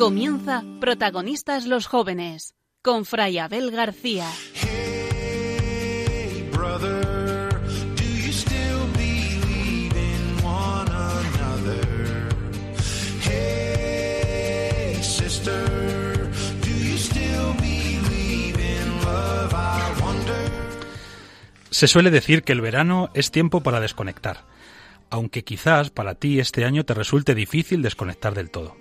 Comienza Protagonistas los Jóvenes con Fray Abel García. Hey, brother, do you still believe in one another? Hey, sister, do you still believe in love? I wonder. Se suele decir que el verano es tiempo para desconectar, aunque quizás para ti este año te resulte difícil desconectar del todo.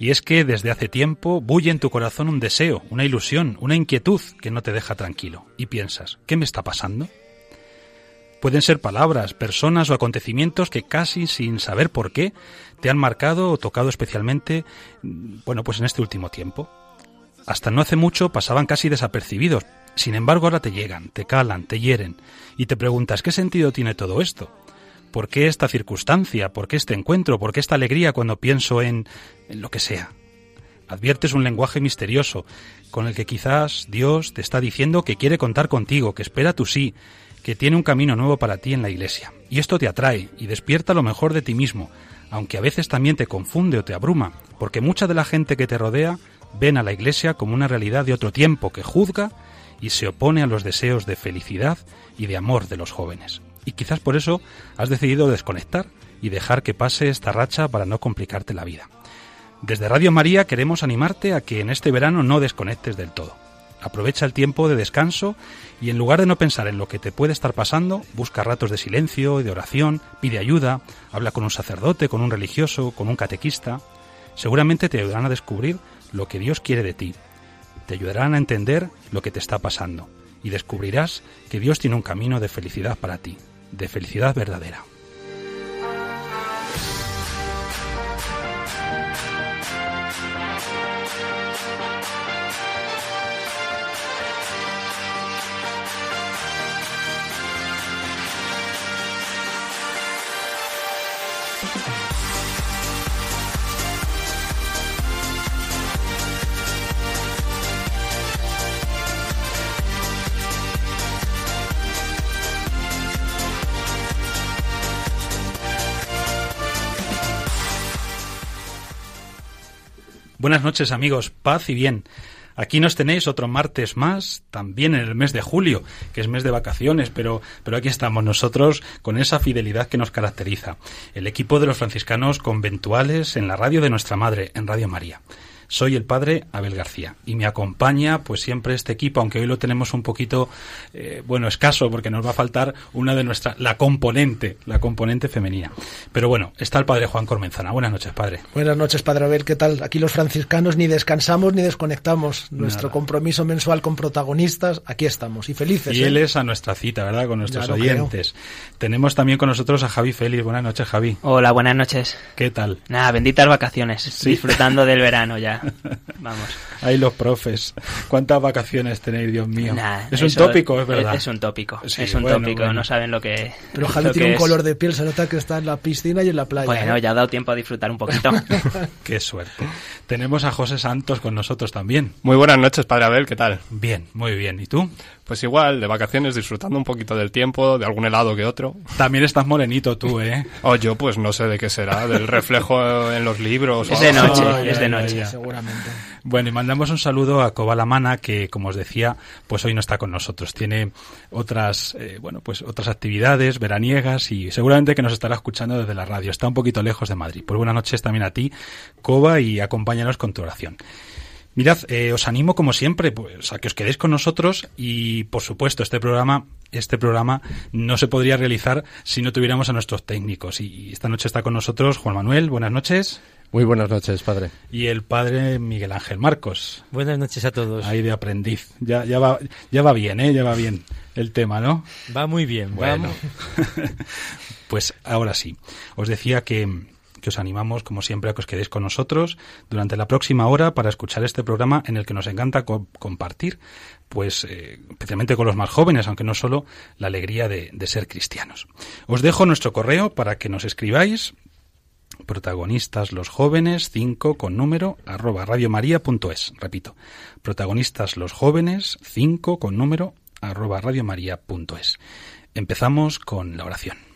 Y es que desde hace tiempo bulle en tu corazón un deseo, una ilusión, una inquietud que no te deja tranquilo. Y piensas, ¿qué me está pasando? Pueden ser palabras, personas o acontecimientos que casi sin saber por qué te han marcado o tocado especialmente, bueno, pues en este último tiempo. Hasta no hace mucho pasaban casi desapercibidos. Sin embargo, ahora te llegan, te calan, te hieren y te preguntas ¿qué sentido tiene todo esto? ¿Por qué esta circunstancia? ¿Por qué este encuentro? ¿Por qué esta alegría cuando pienso en, lo que sea? Adviertes un lenguaje misterioso con el que quizás Dios te está diciendo que quiere contar contigo, que espera tu sí, que tiene un camino nuevo para ti en la iglesia. Y esto te atrae y despierta lo mejor de ti mismo, aunque a veces también te confunde o te abruma, porque mucha de la gente que te rodea ven a la iglesia como una realidad de otro tiempo que juzga y se opone a los deseos de felicidad y de amor de los jóvenes. Y quizás por eso has decidido desconectar y dejar que pase esta racha para no complicarte la vida. Desde Radio María queremos animarte a que en este verano no desconectes del todo. Aprovecha el tiempo de descanso y en lugar de no pensar en lo que te puede estar pasando, busca ratos de silencio y de oración, pide ayuda, habla con un sacerdote, con un religioso, con un catequista. Seguramente te ayudarán a descubrir lo que Dios quiere de ti. Te ayudarán a entender lo que te está pasando y descubrirás que Dios tiene un camino de felicidad para ti, de felicidad verdadera. Buenas noches amigos, paz y bien. Aquí nos tenéis otro martes más, también en el mes de julio, que es mes de vacaciones, pero, pero aquí estamos nosotros con esa fidelidad que nos caracteriza. El equipo de los franciscanos conventuales en la radio de nuestra madre, en Radio María. Soy el padre Abel García y me acompaña pues siempre este equipo, aunque hoy lo tenemos un poquito, eh, bueno, escaso porque nos va a faltar una de nuestras, la componente, la componente femenina. Pero bueno, está el padre Juan Cormenzana. Buenas noches, padre. Buenas noches, Padre Abel. ¿Qué tal? Aquí los franciscanos ni descansamos ni desconectamos. Nuestro Nada. compromiso mensual con protagonistas, aquí estamos y felices. Y él ¿eh? es a nuestra cita, ¿verdad? Con nuestros creo. oyentes. Tenemos también con nosotros a Javi Félix. Buenas noches, Javi. Hola, buenas noches. ¿Qué tal? Nada, benditas vacaciones. Disfrutando del verano ya. Vamos. Ahí los profes. ¿Cuántas vacaciones tenéis, Dios mío? Nah, es un tópico, es verdad. Es un tópico. Sí, es un bueno, tópico. bueno. No saben lo que. Pero lo tiene un es. color de piel, se nota que está en la piscina y en la playa. Bueno, ¿eh? ya ha dado tiempo a disfrutar un poquito. Qué suerte. Tenemos a José Santos con nosotros también. Muy buenas noches, Padre Abel, ¿qué tal? Bien, muy bien. ¿Y tú? Pues igual, de vacaciones, disfrutando un poquito del tiempo, de algún helado que otro. También estás morenito tú, ¿eh? O yo, pues no sé de qué será, del reflejo en los libros. o Es de algo. noche, es de noche. Seguramente. Bueno, y mandamos un saludo a Cobalamana, que como os decía, pues hoy no está con nosotros. Tiene otras, eh, bueno, pues otras actividades veraniegas y seguramente que nos estará escuchando desde la radio. Está un poquito lejos de Madrid. Pues buenas noches también a ti, Coba, y acompáñanos con tu oración. Mirad, eh, os animo como siempre pues, a que os quedéis con nosotros y por supuesto este programa este programa no se podría realizar si no tuviéramos a nuestros técnicos y esta noche está con nosotros Juan Manuel, buenas noches Muy buenas noches, padre. y el padre Miguel Ángel Marcos, Buenas noches a todos. ahí de aprendiz. Ya, ya va ya va bien, eh, ya va bien el tema, ¿no? Va muy bien. Bueno, Vamos. pues ahora sí. Os decía que, que os animamos, como siempre, a que os quedéis con nosotros durante la próxima hora para escuchar este programa en el que nos encanta co- compartir, pues eh, especialmente con los más jóvenes, aunque no solo la alegría de, de ser cristianos. Os dejo nuestro correo para que nos escribáis Protagonistas los jóvenes 5 con número arroba radiomaria.es. Repito, protagonistas los jóvenes 5 con número arroba radiomaria.es. Empezamos con la oración.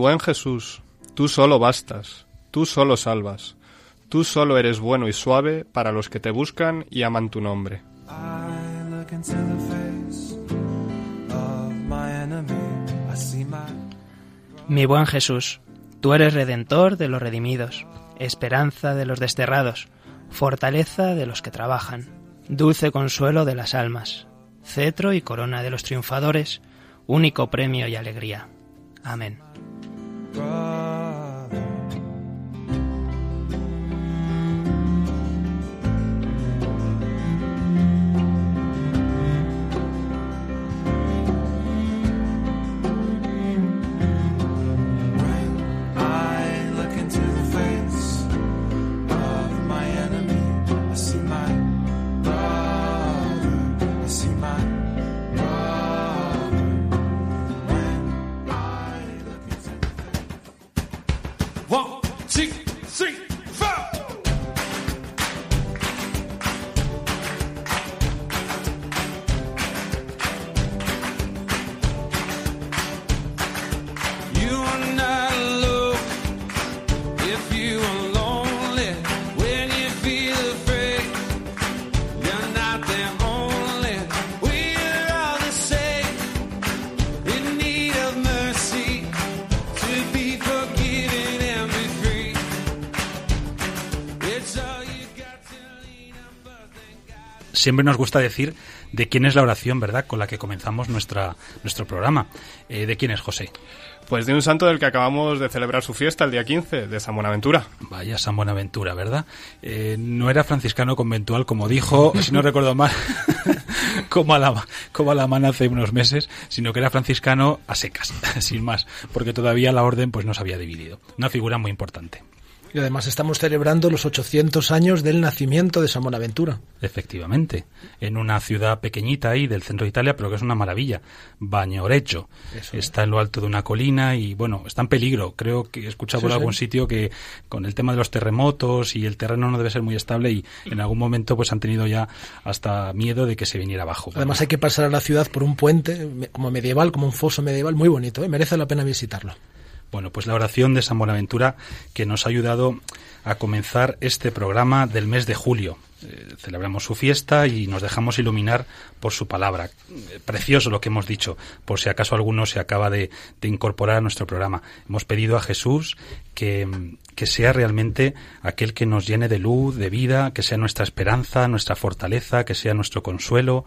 Buen Jesús, tú solo bastas, tú solo salvas, tú solo eres bueno y suave para los que te buscan y aman tu nombre. Mi buen Jesús, tú eres redentor de los redimidos, esperanza de los desterrados, fortaleza de los que trabajan, dulce consuelo de las almas, cetro y corona de los triunfadores, único premio y alegría. Amén. Brother. Siempre nos gusta decir de quién es la oración, ¿verdad?, con la que comenzamos nuestra, nuestro programa. Eh, ¿De quién es José? Pues de un santo del que acabamos de celebrar su fiesta el día 15, de San Buenaventura. Vaya San Buenaventura, ¿verdad? Eh, no era franciscano conventual, como dijo, si no recuerdo mal, como, a la, como hace unos meses, sino que era franciscano a secas, sin más, porque todavía la orden pues no se había dividido. Una figura muy importante. Y además estamos celebrando los 800 años del nacimiento de San Buenaventura. Efectivamente, en una ciudad pequeñita ahí del centro de Italia, pero que es una maravilla. Eso, Está en lo alto de una colina y bueno, está en peligro. Creo que he escuchado Sí, por sí. algún sitio que con el tema de los terremotos y el terreno no debe ser muy estable y en algún momento pues han tenido ya hasta miedo de que se viniera abajo. Además hay que pasar a la ciudad por un puente como medieval, como un foso medieval, muy bonito, ¿eh? merece la pena visitarlo. Bueno, pues la oración de San Buenaventura que nos ha ayudado a comenzar este programa del mes de julio. Eh, celebramos su fiesta y nos dejamos iluminar por su palabra. Eh, precioso lo que hemos dicho, por si acaso alguno se acaba de, de incorporar a nuestro programa. Hemos pedido a Jesús que, que sea realmente aquel que nos llene de luz, de vida, que sea nuestra esperanza, nuestra fortaleza, que sea nuestro consuelo.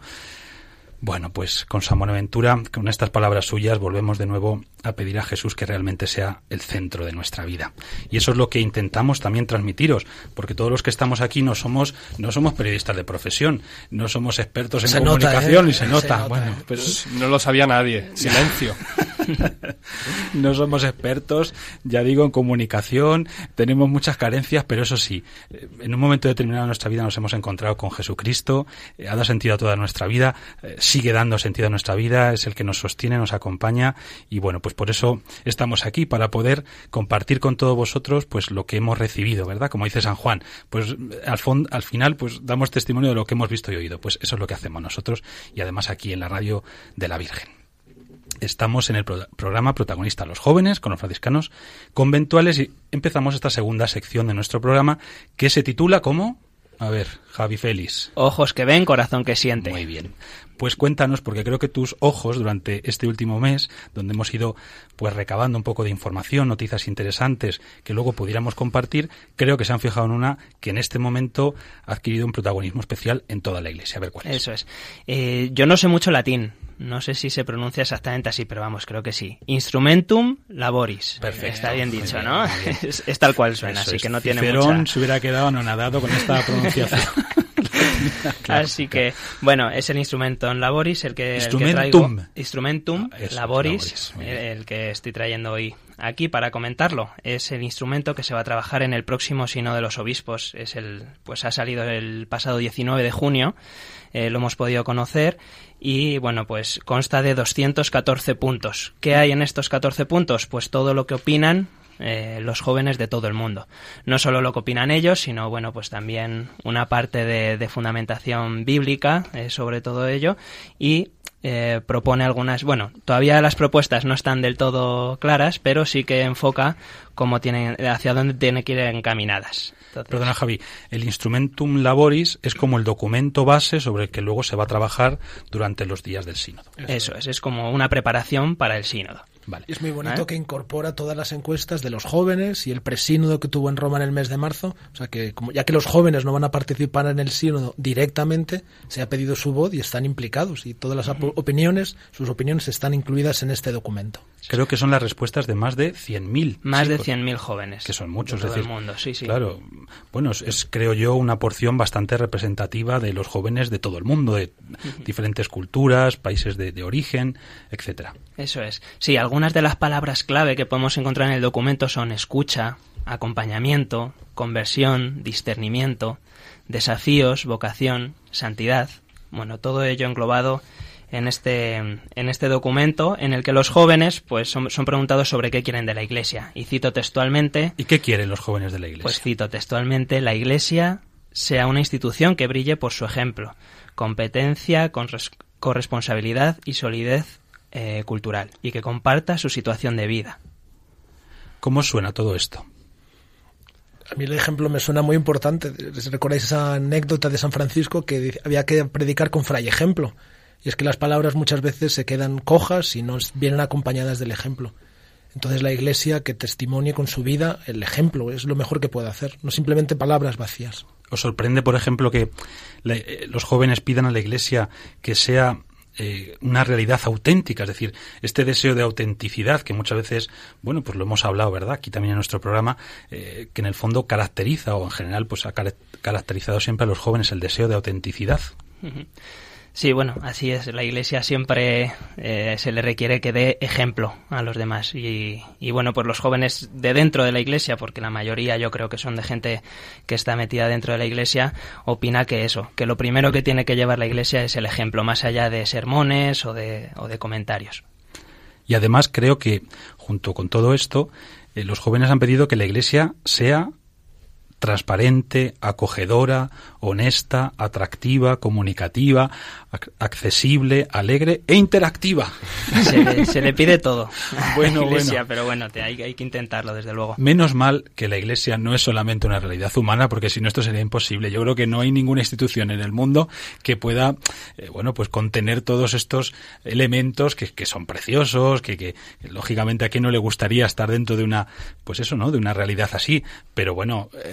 Bueno, pues con San Buenaventura, con estas palabras suyas, volvemos de nuevo a pedir a Jesús que realmente sea el centro de nuestra vida. Y eso es lo que intentamos también transmitiros, porque todos los que estamos aquí no somos, no somos periodistas de profesión, no somos expertos en Se nota, comunicación ¿eh? y se Se nota. Bueno, pero No lo sabía nadie. Silencio. no somos expertos, ya digo, en comunicación, tenemos muchas carencias, pero eso sí, en un momento determinado de nuestra vida nos hemos encontrado con Jesucristo, eh, ha dado sentido a toda nuestra vida, eh, sigue dando sentido a nuestra vida, es el que nos sostiene, nos acompaña y bueno, pues por eso estamos aquí para poder compartir con todos vosotros pues lo que hemos recibido, ¿verdad? Como dice San Juan, pues al, fon- al final pues damos testimonio de lo que hemos visto y oído, pues eso es lo que hacemos nosotros y además aquí en la radio de la Virgen. Estamos en el pro- programa protagonista Los Jóvenes con los franciscanos conventuales y empezamos esta segunda sección de nuestro programa que se titula como... A ver, Javi Félix. Ojos que ven, corazón que siente. Muy bien. Pues cuéntanos, porque creo que tus ojos durante este último mes, donde hemos ido pues recabando un poco de información, noticias interesantes que luego pudiéramos compartir, creo que se han fijado en una que en este momento ha adquirido un protagonismo especial en toda la iglesia. A ver cuál es. Eso es. Eh, yo no sé mucho latín. No sé si se pronuncia exactamente así, pero vamos, creo que sí. Instrumentum laboris. Perfecto. Está bien dicho, bien, ¿no? bien. Es, es tal cual suena, Eso así es. que no tiene Cicerón mucha... se hubiera quedado anonadado con esta pronunciación. Claro, Así claro. que, bueno, es el instrumentum laboris el que, el que Instrumentum. traigo. Instrumentum Ah, eso, laboris, el, el que estoy trayendo hoy aquí para comentarlo. Es el instrumento que se va a trabajar en el próximo Sino de los Obispos. Es el, pues ha salido el pasado 19 de junio, eh, lo hemos podido conocer y bueno, pues consta de 214 puntos. ¿Qué hay en estos 14 puntos? Pues todo lo que opinan eh, los jóvenes de todo el mundo. No solo lo que opinan ellos, sino bueno, pues también una parte de, de fundamentación bíblica eh, sobre todo ello y eh, propone algunas, bueno, todavía las propuestas no están del todo claras, pero sí que enfoca cómo tienen, hacia dónde tienen que ir encaminadas. Entonces, Perdona, Javi, el Instrumentum Laboris es como el documento base sobre el que luego se va a trabajar durante los días del sínodo. eso es, es como una preparación para el sínodo. Vale. Es muy bonito ¿Eh? que incorpora todas las encuestas de los jóvenes y el presínodo que tuvo en Roma en el mes de marzo. O sea que, como, ya que los jóvenes no van a participar en el sínodo directamente, se ha pedido su voz y están implicados. Y todas las opiniones, sus opiniones están incluidas en este documento. Creo que son las respuestas de más de 100.000. Más de chicos, 100.000 jóvenes. Que son muchos, de es todo decir, el mundo, sí, sí. Claro, bueno, es, es, creo yo una porción bastante representativa de los jóvenes de todo el mundo, de diferentes culturas, países de, de origen, etcétera. Eso es. Sí, algunas de las palabras clave que podemos encontrar en el documento son escucha, acompañamiento, conversión, discernimiento, desafíos, vocación, santidad. Bueno, todo ello englobado en este, en este documento en el que los jóvenes pues son, son preguntados sobre qué quieren de la Iglesia. Y cito textualmente, ¿Y qué quieren los jóvenes de la Iglesia? pues cito textualmente, la Iglesia sea una institución que brille por su ejemplo, competencia, corres- corresponsabilidad y solidez eh, cultural, y que comparta su situación de vida. ¿Cómo suena todo esto? A mí el ejemplo me suena muy importante. ¿Recordáis esa anécdota de San Francisco que había que predicar con fray ejemplo? Y es que las palabras muchas veces se quedan cojas y no vienen acompañadas del ejemplo. Entonces la Iglesia que testimonie con su vida el ejemplo es lo mejor que puede hacer, no simplemente palabras vacías. ¿Os sorprende, por ejemplo, que la- eh, los jóvenes pidan a la Iglesia que sea eh, una realidad auténtica? Es decir, este deseo de autenticidad que muchas veces, bueno, pues lo hemos hablado, ¿verdad? Aquí también en nuestro programa, eh, que en el fondo caracteriza o en general pues ha cara- caracterizado siempre a los jóvenes el deseo de autenticidad. Sí, bueno, así es. La Iglesia siempre eh, se le requiere que dé ejemplo a los demás. Y, y, bueno, pues los jóvenes de dentro de la Iglesia, porque la mayoría yo creo que son de gente que está metida dentro de la Iglesia, opina que eso, que lo primero que tiene que llevar la Iglesia es el ejemplo, más allá de sermones o de, o de comentarios. Y además creo que, junto con todo esto, eh, los jóvenes han pedido que la Iglesia sea transparente, acogedora, honesta, atractiva, comunicativa, ac- accesible, alegre e interactiva. Se le, se le pide todo a Bueno, la Iglesia, bueno. pero bueno, te- hay, hay que intentarlo, desde luego. Menos mal que la Iglesia no es solamente una realidad humana, porque si no esto sería imposible. Yo creo que no hay ninguna institución en el mundo que pueda, eh, bueno, pues contener todos estos elementos que, que son preciosos, que, que lógicamente a quien no le gustaría estar dentro de una, pues eso, ¿no? De una realidad así. Pero bueno, eh,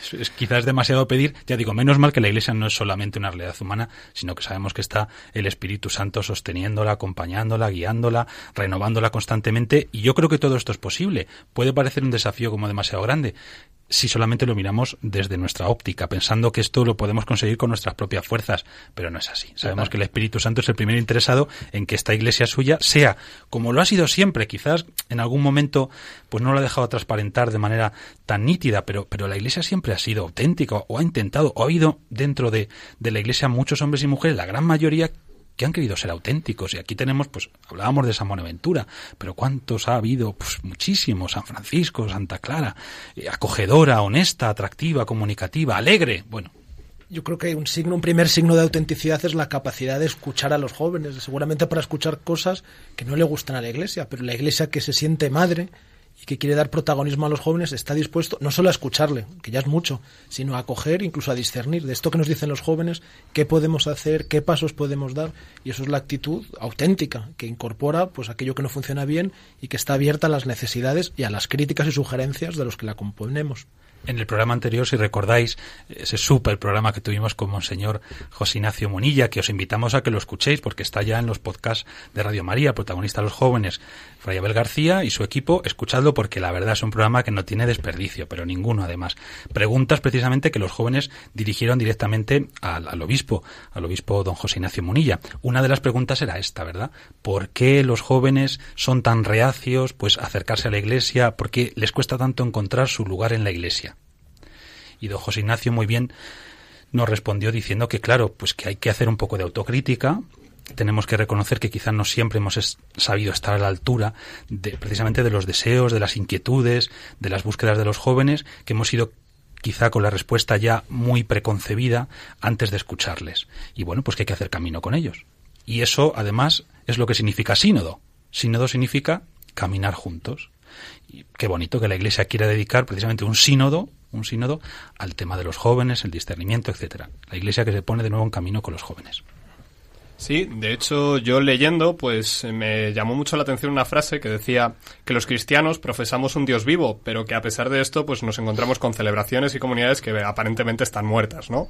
es, es quizás demasiado pedir. Ya digo, menos mal que la Iglesia no es solamente una realidad humana, sino que sabemos que está el Espíritu Santo sosteniéndola, acompañándola, guiándola, renovándola constantemente. Y yo creo que todo esto es posible. Puede parecer un desafío como demasiado grande si solamente lo miramos desde nuestra óptica, pensando que esto lo podemos conseguir con nuestras propias fuerzas, pero no es así. Sabemos que el Espíritu Santo es el primer interesado en que esta iglesia suya sea como lo ha sido siempre, quizás en algún momento pues no lo ha dejado transparentar de manera tan nítida, pero, pero la iglesia siempre ha sido auténtica o ha intentado, o ha habido dentro de, de la iglesia muchos hombres y mujeres, la gran mayoría que han querido ser auténticos. Y aquí tenemos, pues, hablábamos de San Buenaventura, pero ¿cuántos ha habido? Pues muchísimos. San Francisco, Santa Clara, eh, acogedora, honesta, atractiva, comunicativa, alegre. Bueno, Yo creo que un signo, un primer signo de autenticidad es la capacidad de escuchar a los jóvenes, seguramente para escuchar cosas que no le gustan a la iglesia, pero la iglesia que se siente madre y que quiere dar protagonismo a los jóvenes está dispuesto no solo a escucharle, que ya es mucho, sino a acoger, incluso a discernir de esto que nos dicen los jóvenes, qué podemos hacer, qué pasos podemos dar, y eso es la actitud auténtica, que incorpora pues aquello que no funciona bien y que está abierta a las necesidades y a las críticas y sugerencias de los que la componemos. En el programa anterior, si recordáis, ese súper programa que tuvimos con Monseñor José Ignacio Munilla, que os invitamos a que lo escuchéis porque está ya en los podcasts de Radio María, protagonista Los Jóvenes, Fray Abel García y su equipo, escuchadlo porque la verdad es un programa que no tiene desperdicio, pero ninguno además. Preguntas precisamente que los jóvenes dirigieron directamente al, obispo, al obispo don José Ignacio Munilla. Una de las preguntas era esta, ¿verdad? ¿Por qué los jóvenes son tan reacios pues acercarse a la iglesia? ¿Por qué les cuesta tanto encontrar su lugar en la iglesia? Y don José Ignacio muy bien nos respondió diciendo que claro, pues que hay que hacer un poco de autocrítica, tenemos que reconocer que quizás no siempre hemos sabido estar a la altura de, precisamente de los deseos, de las inquietudes, de las búsquedas de los jóvenes, que hemos ido quizá con la respuesta ya muy preconcebida antes de escucharles. Y bueno, pues que hay que hacer camino con ellos. Y eso, además, es lo que significa sínodo. Sínodo significa caminar juntos. Y qué bonito que la Iglesia quiera dedicar precisamente un sínodo, un sínodo al tema de los jóvenes, el discernimiento, etcétera. La Iglesia que se pone de nuevo en camino con los jóvenes. Sí, de hecho yo leyendo pues me llamó mucho la atención una frase que decía que los cristianos profesamos un Dios vivo, pero que a pesar de esto pues nos encontramos con celebraciones y comunidades que aparentemente están muertas, ¿no?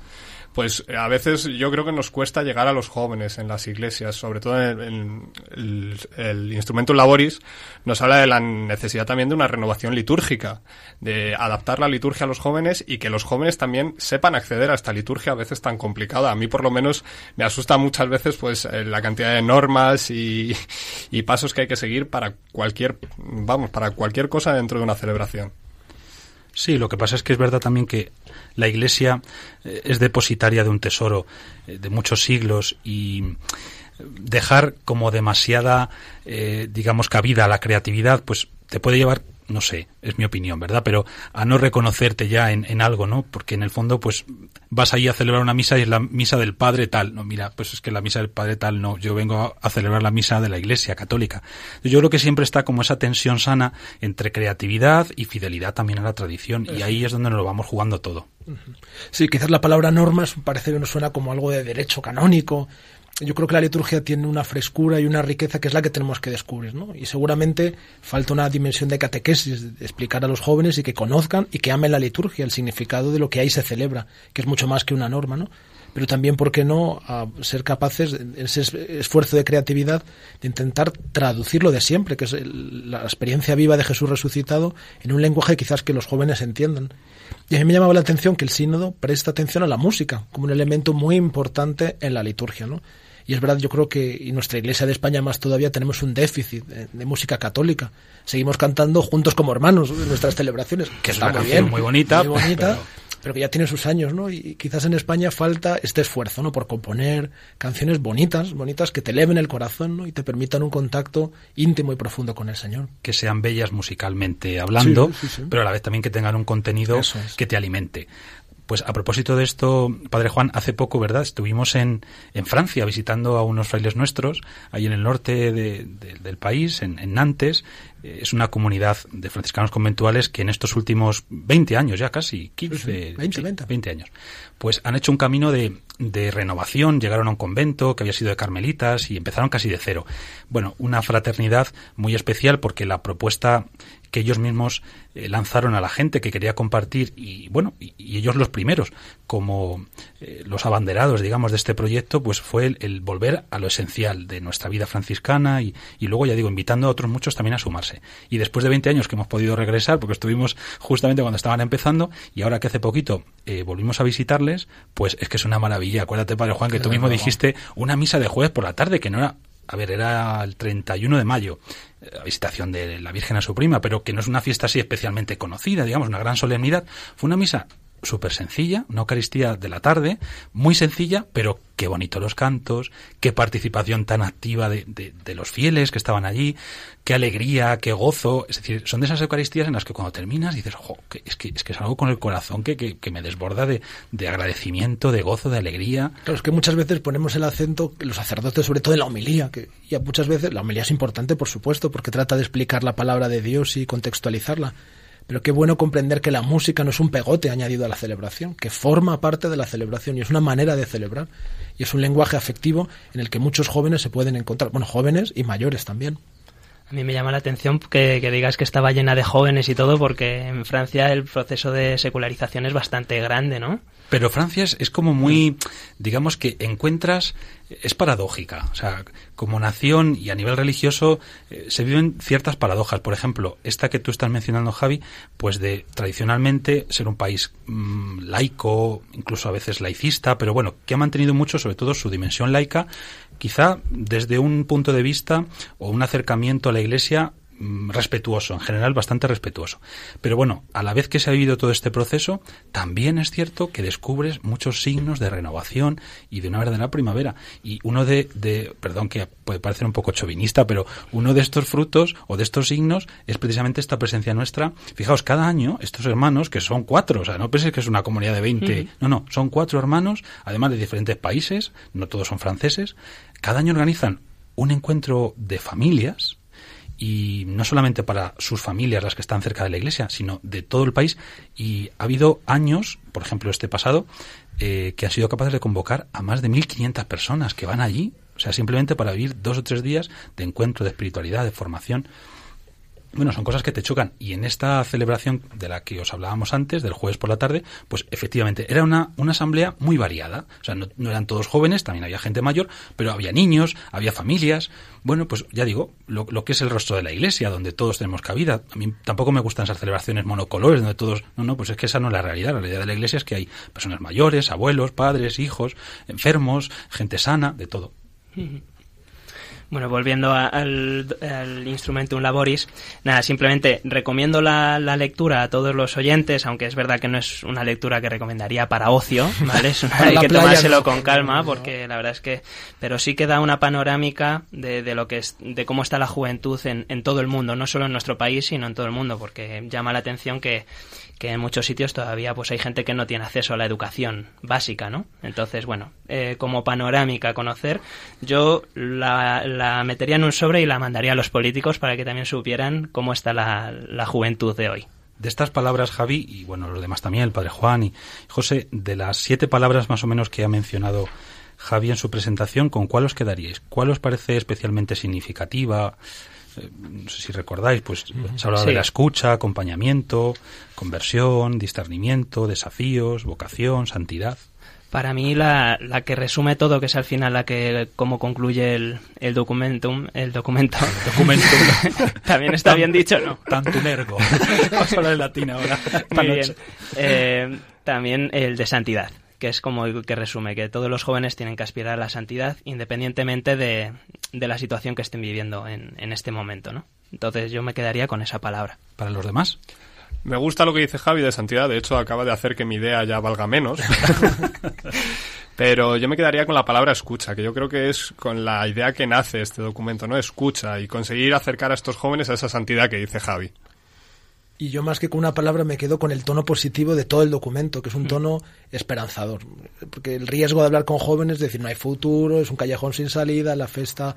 Pues a veces yo creo que nos cuesta llegar a los jóvenes en las iglesias, sobre todo en, el, el Instrumentum Laboris nos habla de la necesidad también de una renovación litúrgica, de adaptar la liturgia a los jóvenes y que los jóvenes también sepan acceder a esta liturgia a veces tan complicada. A mí por lo menos me asusta muchas veces pues eh, la cantidad de normas y, pasos que hay que seguir para cualquier, vamos, para cualquier cosa dentro de una celebración. Sí, lo que pasa es que es verdad también que la Iglesia eh, es depositaria de un tesoro eh, de muchos siglos y dejar como demasiada, digamos, cabida a la creatividad, pues te puede llevar, no sé, es mi opinión, ¿verdad? Pero a no reconocerte ya en, en algo, ¿no? Porque en el fondo, pues vas ahí a celebrar una misa y es la misa del Padre tal. No, mira, pues es que la misa del Padre tal no. Yo vengo a, a celebrar la misa de la Iglesia católica. Yo creo que siempre está como esa tensión sana entre creatividad y fidelidad también a la tradición. Y ahí es donde nos lo vamos jugando todo. Sí, quizás la palabra normas parece que nos suena como algo de derecho canónico. Yo creo que la liturgia tiene una frescura y una riqueza que es la que tenemos que descubrir, ¿no? Y seguramente falta una dimensión de catequesis, explicar a los jóvenes y que conozcan y que amen la liturgia, el significado de lo que ahí se celebra, que es mucho más que una norma, ¿no? Pero también, ¿por qué no?, a ser capaces, ese es- esfuerzo de creatividad, de intentar traducirlo de siempre, que es la experiencia viva de Jesús resucitado, en un lenguaje quizás que los jóvenes entiendan. Y a mí me llamaba la atención que el sínodo presta atención a la música como un elemento muy importante en la liturgia, ¿no? Y es verdad, yo creo que y nuestra iglesia de España más todavía tenemos un déficit de, de música católica. Seguimos cantando juntos como hermanos en nuestras celebraciones. Que es una muy canción bien, muy bonita, muy bonita, pero- pero... que ya tiene sus años, ¿no? Y quizás en España falta este esfuerzo, ¿no? Por componer canciones bonitas, bonitas que te eleven el corazón, ¿no? Y te permitan un contacto íntimo y profundo con el Señor. que sean bellas musicalmente hablando, Sí, sí, sí. pero a la vez también que tengan un contenido es. que te alimente. Pues a propósito de esto, Padre Juan, hace poco, ¿verdad? Estuvimos en, en Francia visitando a unos frailes nuestros, ahí en el norte de- de- del país, en, en Nantes. Eh, Es una comunidad de franciscanos conventuales que en estos últimos 20 años, ya casi 15, Sí, sí, 20, sí, 20. 20 años, pues han hecho un camino de, de renovación, llegaron a un convento que había sido de carmelitas y empezaron casi de cero. Bueno, una fraternidad muy especial porque la propuesta que ellos mismos eh, lanzaron a la gente que quería compartir y bueno y, y ellos los primeros como eh, los abanderados digamos de este proyecto pues fue el, el volver a lo esencial de nuestra vida franciscana y, y luego ya digo invitando a otros muchos también a sumarse. Y después de 20 años que hemos podido regresar porque estuvimos justamente cuando estaban empezando y ahora que hace poquito eh, volvimos a visitarles pues es que es una maravilla. Acuérdate padre Juan que tú mismo dijiste una misa de jueves por la tarde que no era a ver, era el 31 de mayo, eh, la visitación de la Virgen a su prima, pero que no es una fiesta así especialmente conocida, digamos, una gran solemnidad. Fue una misa súper sencilla, una Eucaristía de la tarde, muy sencilla, pero qué bonito los cantos, qué participación tan activa de, de- de los fieles que estaban allí, qué alegría, qué gozo. Es decir, son de esas Eucaristías en las que cuando terminas dices, es, que, es que es algo con el corazón que, que, que me desborda de, de agradecimiento, de gozo, de alegría. Claro, es que muchas veces ponemos el acento, los sacerdotes, sobre todo en la homilía, que ya muchas veces la homilía es importante, por supuesto, porque trata de explicar la palabra de Dios y contextualizarla. Pero qué bueno comprender que la música no es un pegote añadido a la celebración, que forma parte de la celebración y es una manera de celebrar. Y es un lenguaje afectivo en el que muchos jóvenes se pueden encontrar, bueno, jóvenes y mayores también. A mí me llama la atención que, digas que estaba llena de jóvenes y todo, porque en Francia el proceso de secularización es bastante grande, ¿no? Pero Francia es, es como muy, digamos que encuentras, es paradójica. O sea, como nación y a nivel religioso eh, se viven ciertas paradojas. Por ejemplo, esta que tú estás mencionando, Javi, pues de tradicionalmente ser un país mm, laico, incluso a veces laicista, pero bueno, que ha mantenido mucho, sobre todo su dimensión laica, quizá desde un punto de vista o un acercamiento a la Iglesia mm, respetuoso, en general bastante respetuoso. Pero bueno, a la vez que se ha vivido todo este proceso, también es cierto que descubres muchos signos de renovación y de una verdadera primavera. Y uno de, de perdón que puede parecer un poco chauvinista, pero uno de estos frutos o de estos signos es precisamente esta presencia nuestra. Fijaos, cada año estos hermanos, que son cuatro, o sea, no penséis que es una comunidad de 20, no, no, son cuatro hermanos, además de diferentes países, no todos son franceses, cada año organizan un encuentro de familias, y no solamente para sus familias, las que están cerca de la iglesia, sino de todo el país. Y ha habido años, por ejemplo este pasado, eh, que han sido capaces de convocar a más de 1.500 personas que van allí, o sea, simplemente para vivir dos o tres días de encuentro, de espiritualidad, de formación. Bueno, son cosas que te chocan. Y en esta celebración de la que os hablábamos antes, del jueves por la tarde, pues efectivamente era una, una asamblea muy variada. O sea, no, eran todos jóvenes, también había gente mayor, pero había niños, había familias. Bueno, pues ya digo, lo, lo que es el rostro de la iglesia, donde todos tenemos cabida. A mí tampoco me gustan esas celebraciones monocolores, donde todos. No, no, pues es que esa no es la realidad. La realidad de la iglesia es que hay personas mayores, abuelos, padres, hijos, enfermos, gente sana, de todo. Bueno, volviendo a- al, al Instrumentum Laboris, nada, simplemente recomiendo la, la lectura a todos los oyentes, aunque es verdad que no es una lectura que recomendaría para ocio, ¿vale? Es una- Para hay que tomárselo no. con calma, porque la verdad es que, pero sí que da una panorámica de, de lo que es, de cómo está la juventud en, en todo el mundo, no solo en nuestro país, sino en todo el mundo, porque llama la atención que, que en muchos sitios todavía pues hay gente que no tiene acceso a la educación básica, ¿no? Entonces, bueno, eh, como panorámica a conocer, yo la, la metería en un sobre y la mandaría a los políticos para que también supieran cómo está la, la juventud de hoy. De estas palabras, Javi, y bueno, los demás también, el padre Juan y José, de las siete palabras más o menos que ha mencionado Javi en su presentación, ¿con cuál os quedaríais? ¿Cuál os parece especialmente significativa? Eh, No sé si recordáis, pues se ha hablado de Sí. la escucha, acompañamiento, conversión, discernimiento, desafíos, vocación, santidad. Para mí la, la que resume todo, que es al final la que como concluye el, el documentum, el documento. También está bien dicho, ¿no? Tantum ergo. Vamos a hablar en latín ahora. Muy bien. Eh, también el de santidad, que es como el que resume que todos los jóvenes tienen que aspirar a la santidad independientemente de, de la situación que estén viviendo en, en este momento, ¿no? Entonces yo me quedaría con esa palabra. Para los demás, Me gusta lo que dice Javi de santidad, de hecho acaba de hacer que mi idea ya valga menos. Pero yo me quedaría con la palabra escucha, que yo creo que es con la idea que nace este documento, ¿no? Escucha y conseguir acercar a estos jóvenes a esa santidad que dice Javi. Y yo más que con una palabra me quedo con el tono positivo de todo el documento, que es un tono esperanzador. Porque el riesgo de hablar con jóvenes es decir, no hay futuro, es un callejón sin salida, la fiesta...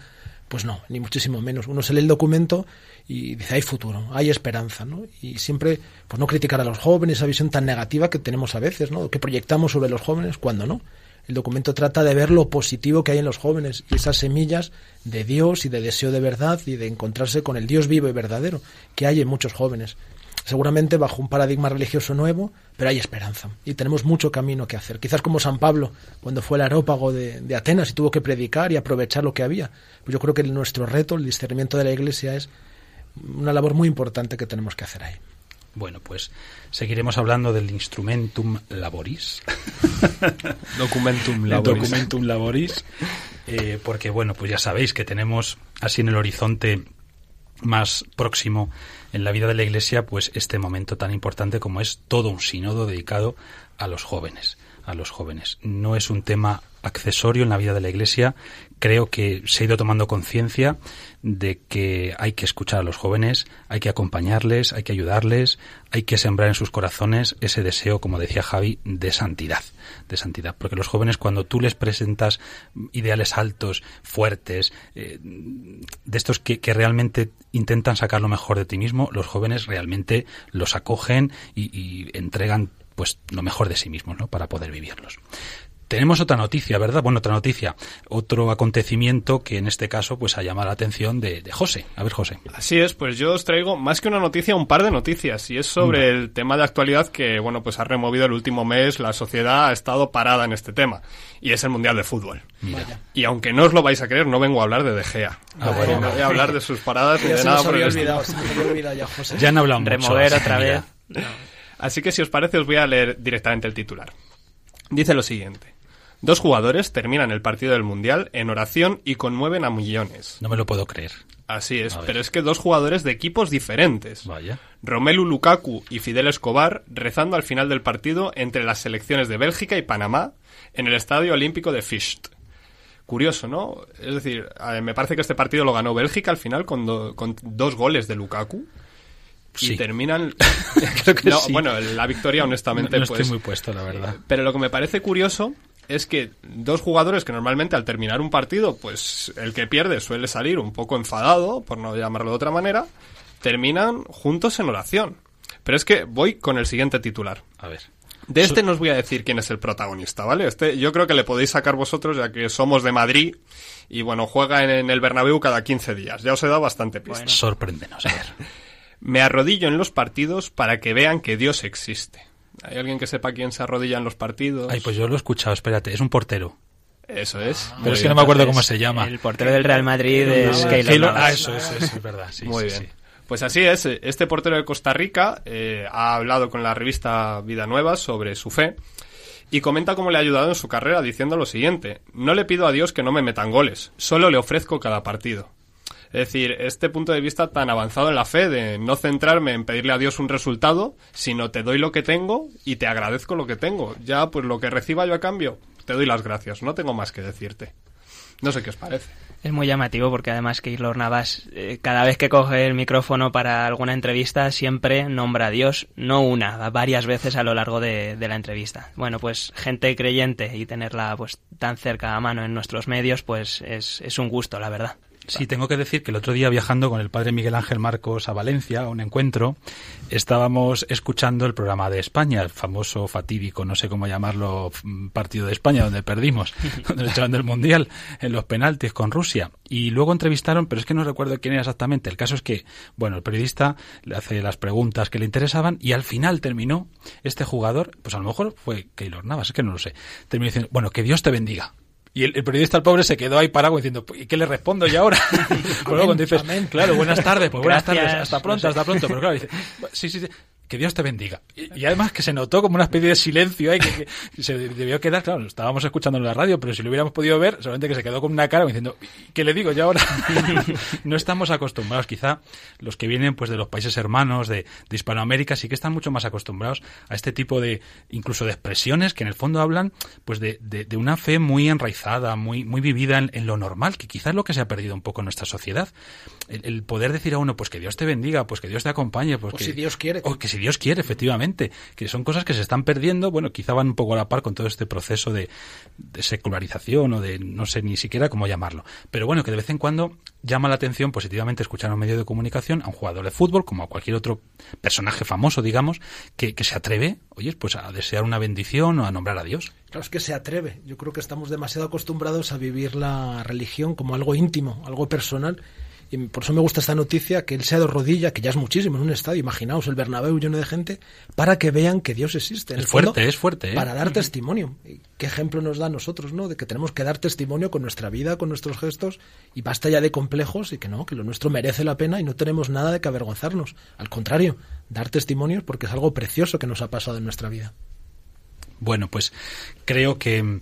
Pues no, ni muchísimo menos. Uno se lee el documento y dice, hay futuro, hay esperanza, ¿no? Y siempre, pues no criticar a los jóvenes, esa visión tan negativa que tenemos a veces, ¿no? Que proyectamos sobre los jóvenes, cuando no. El documento trata de ver lo positivo que hay en los jóvenes y esas semillas de Dios y de deseo de verdad y de encontrarse con el Dios vivo y verdadero que hay en muchos jóvenes. Seguramente bajo un paradigma religioso nuevo, pero hay esperanza y tenemos mucho camino que hacer. Quizás como San Pablo, cuando fue el aerópago de, de Atenas y tuvo que predicar y aprovechar lo que había. Pues yo creo que nuestro reto, el discernimiento de la Iglesia, es una labor muy importante que tenemos que hacer ahí. bueno, pues seguiremos hablando del instrumentum laboris. Documentum laboris. Documentum Laboris, eh, porque bueno, pues ya sabéis que tenemos así en el horizonte más próximo en la vida de la Iglesia, pues este momento tan importante como es todo un sínodo dedicado a los jóvenes, a los jóvenes. No es un tema accesorio en la vida de la Iglesia. Creo que se ha ido tomando conciencia de que hay que escuchar a los jóvenes, hay que acompañarles, hay que ayudarles, hay que sembrar en sus corazones ese deseo, como decía Javi, de santidad, de santidad. Porque los jóvenes, cuando tú les presentas ideales altos, fuertes, eh, de estos que, realmente intentan sacar lo mejor de ti mismo, los jóvenes realmente los acogen y, y entregan pues lo mejor de sí mismos, ¿no? Para poder vivirlos. Tenemos otra noticia, ¿verdad? Bueno, otra noticia. Otro acontecimiento que en este caso pues ha llamado la atención de, de José. A ver, José. Así es, pues yo os traigo más que una noticia, un par de noticias. Y es sobre el tema de actualidad que, bueno, pues ha removido el último mes. La sociedad ha estado parada en este tema. Y es el Mundial de Fútbol. Vaya. Y aunque no os lo vais a creer, no vengo a hablar de De Gea. Ah, no, bueno. no voy a hablar de sus paradas ni Ya de se nada nos por el olvidado, se olvidado ya, José. Ya han hablado mucho. Remover otra vez. mira. Así que si os parece os voy a leer directamente el titular. Dice lo siguiente. Dos jugadores terminan el partido del Mundial en oración y conmueven a millones. No me lo puedo creer. Así es, pero es que dos jugadores de equipos diferentes. Vaya. Romelu Lukaku y Fidel Escobar rezando al final del partido entre las selecciones de Bélgica y Panamá en el Estadio Olímpico de Fischt. Curioso, ¿no? Es decir, me parece que este partido lo ganó Bélgica al final con, do- con dos goles de Lukaku. Sí. Y terminan... Creo que no, sí. bueno, la victoria honestamente no pues... estoy muy puesto, la verdad. Pero lo que me parece curioso es que dos jugadores que normalmente al terminar un partido, pues el que pierde suele salir un poco enfadado, por no llamarlo de otra manera, terminan juntos en oración. Pero es que voy con el siguiente titular. A ver. De este no os voy a decir quién es el protagonista, ¿vale? Este yo creo que le podéis sacar vosotros ya que somos de Madrid y bueno, juega en, en el Bernabéu cada 15 días. Ya os he dado bastante pista. Sorpréndenos, a ver. Me arrodillo en los partidos para que vean que Dios existe. ¿Hay alguien que sepa quién se arrodilla en los partidos? Ay, pues yo lo he escuchado, espérate, es un portero. Eso es. Pero Muy es que no me acuerdo cómo se llama. El portero del Real Madrid es Keylor Navas. ah, eso, eso, eso, es verdad. Sí, Muy sí, bien. sí. Pues así es, este portero de Costa Rica eh, ha hablado con la revista Vida Nueva sobre su fe y comenta cómo le ha ayudado en su carrera diciendo lo siguiente, no le pido a Dios que no me metan goles, solo le ofrezco cada partido. Es decir, este punto de vista tan avanzado en la fe de no centrarme en pedirle a Dios un resultado, sino te doy lo que tengo y te agradezco lo que tengo. Ya, pues lo que reciba yo a cambio, te doy las gracias, no tengo más que decirte. No sé qué os parece. Es muy llamativo porque además Keylor Navas, eh, cada vez que coge el micrófono para alguna entrevista, siempre nombra a Dios, no una, varias veces a lo largo de, la entrevista. Bueno, pues gente creyente y tenerla pues tan cerca a mano en nuestros medios, pues es, es un gusto, la verdad. Sí, tengo que decir que el otro día viajando con el padre Miguel Ángel Marcos a Valencia, a un encuentro, estábamos escuchando el programa de España, el famoso fatídico, no sé cómo llamarlo, mm, partido de España, donde perdimos, donde nos echaron del Mundial, en los penaltis con Rusia. Y luego entrevistaron, pero es que no recuerdo quién era exactamente. El caso es que, bueno, el periodista le hace las preguntas que le interesaban y al final terminó este jugador, pues a lo mejor fue Keylor Navas, es que no lo sé, terminó diciendo, bueno, que Dios te bendiga. Y el, el periodista, el pobre, se quedó ahí parado diciendo, ¿y qué le respondo yo ahora? Pues luego cuando dices, amén. claro, buenas tardes, pues buenas Gracias, tardes, hasta pronto, no sé. hasta pronto. Pero claro, dice, sí, sí, sí, que Dios te bendiga. Y, y además que se notó como una especie de silencio ahí, que, que se debió quedar, claro, lo estábamos escuchando en la radio, pero si lo hubiéramos podido ver, solamente que se quedó con una cara diciendo, "¿Y ¿qué le digo yo ahora? no estamos acostumbrados, quizá los que vienen pues de los países hermanos, de, de Hispanoamérica, sí que están mucho más acostumbrados a este tipo de, incluso de expresiones que en el fondo hablan pues de, de, de una fe muy enraizada, muy, muy vivida en, en lo normal, que quizás es lo que se ha perdido un poco en nuestra sociedad. El, el poder decir a uno, pues que Dios te bendiga, pues que Dios te acompañe, pues O que, si Dios quiere. o que si Dios quiere, efectivamente, que son cosas que se están perdiendo, bueno, quizá van un poco a la par con todo este proceso de, de secularización o de no sé ni siquiera cómo llamarlo. Pero bueno, que de vez en cuando llama la atención positivamente escuchar a un medio de comunicación a un jugador de fútbol, como a cualquier otro personaje famoso, digamos, que, que se atreve, oye, pues a desear una bendición o a nombrar a Dios. Claro, es que se atreve. Yo creo que estamos demasiado acostumbrados a vivir la religión como algo íntimo, algo personal. Y por eso me gusta esta noticia, que él sea de rodilla, que ya es muchísimo en un estadio, imaginaos el Bernabéu lleno de gente, para que vean que Dios existe. En Es el fondo, fuerte, es fuerte, ¿eh? Para dar testimonio. ¿Qué ejemplo nos da a nosotros, no? De que tenemos que dar testimonio con nuestra vida, con nuestros gestos, y basta ya de complejos y que no, que lo nuestro merece la pena y no tenemos nada de que avergonzarnos. Al contrario, dar testimonios porque es algo precioso que nos ha pasado en nuestra vida. Bueno, pues creo que,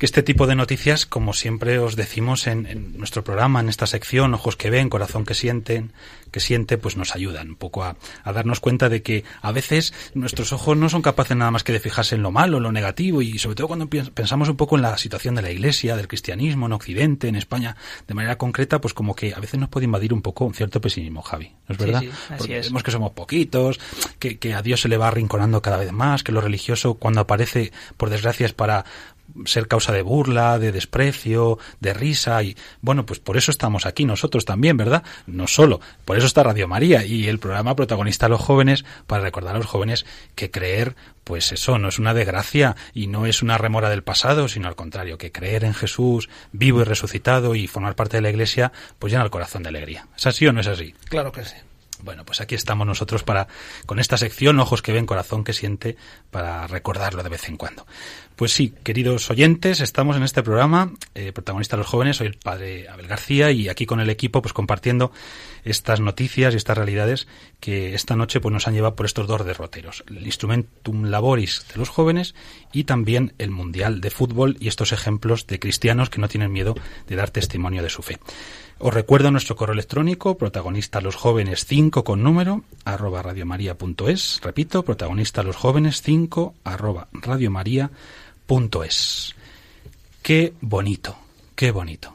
que este tipo de noticias, como siempre os decimos en, en nuestro programa, en esta sección, ojos que ven, corazón que sienten, que siente, pues nos ayudan un poco a, a darnos cuenta de que a veces nuestros ojos no son capaces nada más que de fijarse en lo malo, en lo negativo, y sobre todo cuando pensamos un poco en la situación de la Iglesia, del cristianismo en Occidente, en España, de manera concreta, pues como que a veces nos puede invadir un poco un cierto pesimismo, Javi, ¿no es Sí, verdad? sí, así Porque es. vemos que somos poquitos, que, que a Dios se le va arrinconando cada vez más, que lo religioso cuando aparece, por desgracia, es para ser causa de burla, de desprecio, de risa y bueno, pues por eso estamos aquí nosotros también, ¿verdad? No solo, por eso está Radio María y el programa protagonista a los jóvenes para recordar a los jóvenes que creer pues eso no es una desgracia y no es una remora del pasado, sino al contrario, que creer en Jesús vivo y resucitado y formar parte de la Iglesia, pues llena el corazón de alegría. ¿Es así o no es así? Claro que sí. Bueno, pues aquí estamos nosotros para, con esta sección, ojos que ven, corazón que siente, para recordarlo de vez en cuando. Pues sí, queridos oyentes, estamos en este programa, eh, protagonista de los jóvenes, soy el padre Abel García y aquí con el equipo, pues compartiendo estas noticias y estas realidades que esta noche pues nos han llevado por estos dos derroteros, el Instrumentum Laboris de los jóvenes y también el Mundial de Fútbol y estos ejemplos de cristianos que no tienen miedo de dar testimonio de su fe. Os recuerdo nuestro correo electrónico, protagonista los jóvenes 5 con número, arroba radiomaria.es. Repito, protagonista los jóvenes 5 arroba radiomaria.es. Qué bonito, qué bonito.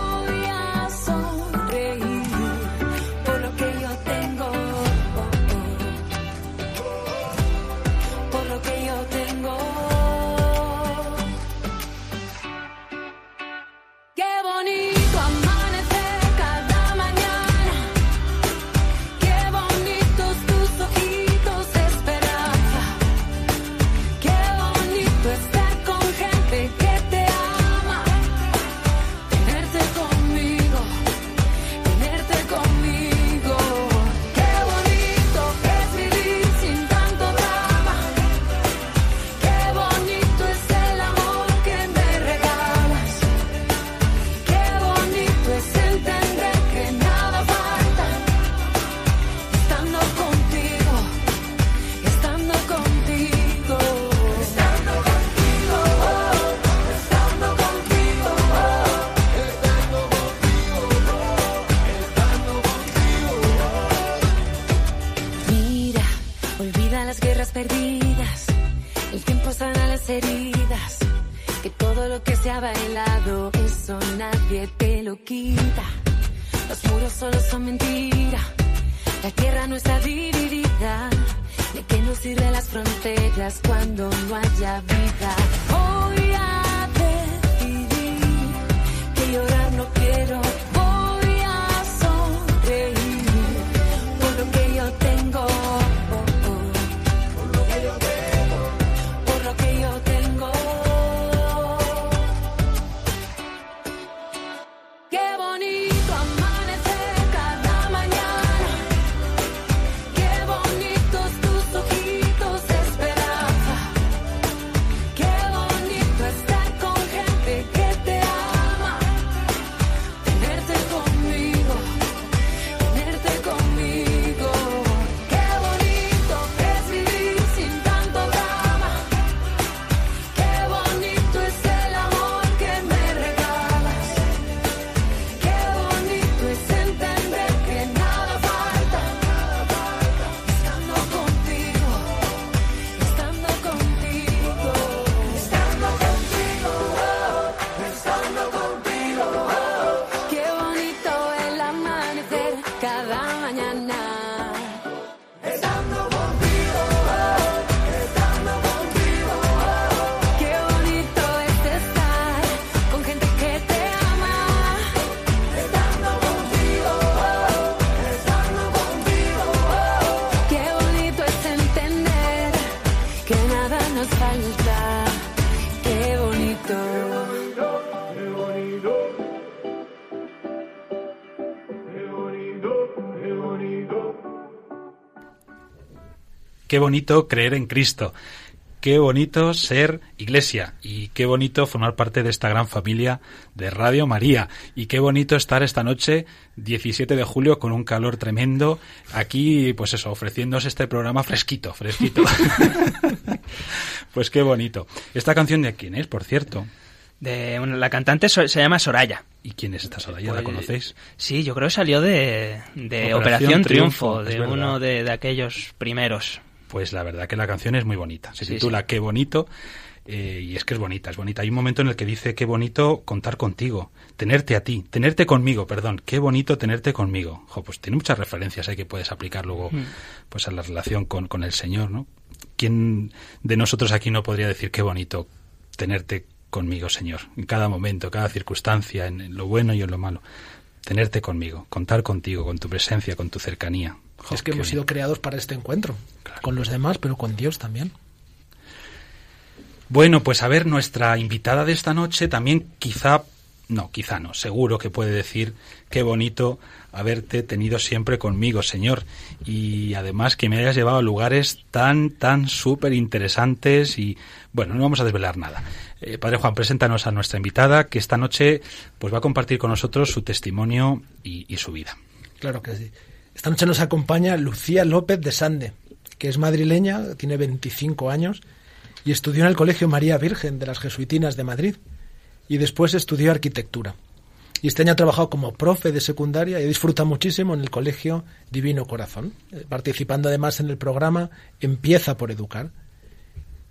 Perdidas. El tiempo sana las heridas. Que todo lo que se ha bailado, eso nadie te lo quita. Los muros solo son mentira. La tierra no está dividida. ¿De qué nos sirven las fronteras cuando no haya vida? Nos falta. Qué bonito. Qué bonito creer en Cristo. Qué bonito ser iglesia y qué bonito formar parte de esta gran familia de Radio María y qué bonito estar esta noche 17 de julio con un calor tremendo aquí pues eso ofreciéndose este programa fresquito, fresquito. Pues qué bonito. ¿Esta canción de quién es, por cierto? De, bueno, la cantante so- se llama Soraya. ¿Y quién es esta Soraya? ¿La Pues, conocéis? Sí, yo creo que salió de, de Operación Operación, Triunfo, de verdad. uno de, de aquellos primeros. Pues la verdad que la canción es muy bonita. Se Sí, titula Qué bonito. eh, y es que es bonita, es bonita. Hay un momento en el que dice qué bonito contar contigo, tenerte a ti, tenerte conmigo, perdón, qué bonito tenerte conmigo. Jo, pues tiene muchas referencias ahí que puedes aplicar luego Mm. pues a la relación con, con el Señor, ¿no? ¿Quién de nosotros aquí no podría decir qué bonito tenerte conmigo, Señor, en cada momento, cada circunstancia, en, en lo bueno y en lo malo? Tenerte conmigo, contar contigo, con tu presencia, con tu cercanía. Jo, es que hemos bien. sido creados para este encuentro, con los demás, pero con Dios también. Bueno, pues a ver, nuestra invitada de esta noche también quizá, no, quizá no, seguro que puede decir qué bonito haberte tenido siempre conmigo, Señor, y además que me hayas llevado a lugares tan, tan súper interesantes y, bueno, no vamos a desvelar nada. Eh, Padre Juan, preséntanos a nuestra invitada que esta noche pues va a compartir con nosotros su testimonio y, y su vida. Claro que sí. Esta noche nos acompaña Lucía López de Sande, que es madrileña, tiene 25 años y estudió en el Colegio María Virgen de las Jesuitinas de Madrid y después estudió arquitectura. Y este año ha trabajado como profe de secundaria y disfruta muchísimo en el Colegio Divino Corazón, eh, participando además en el programa Empieza por Educar.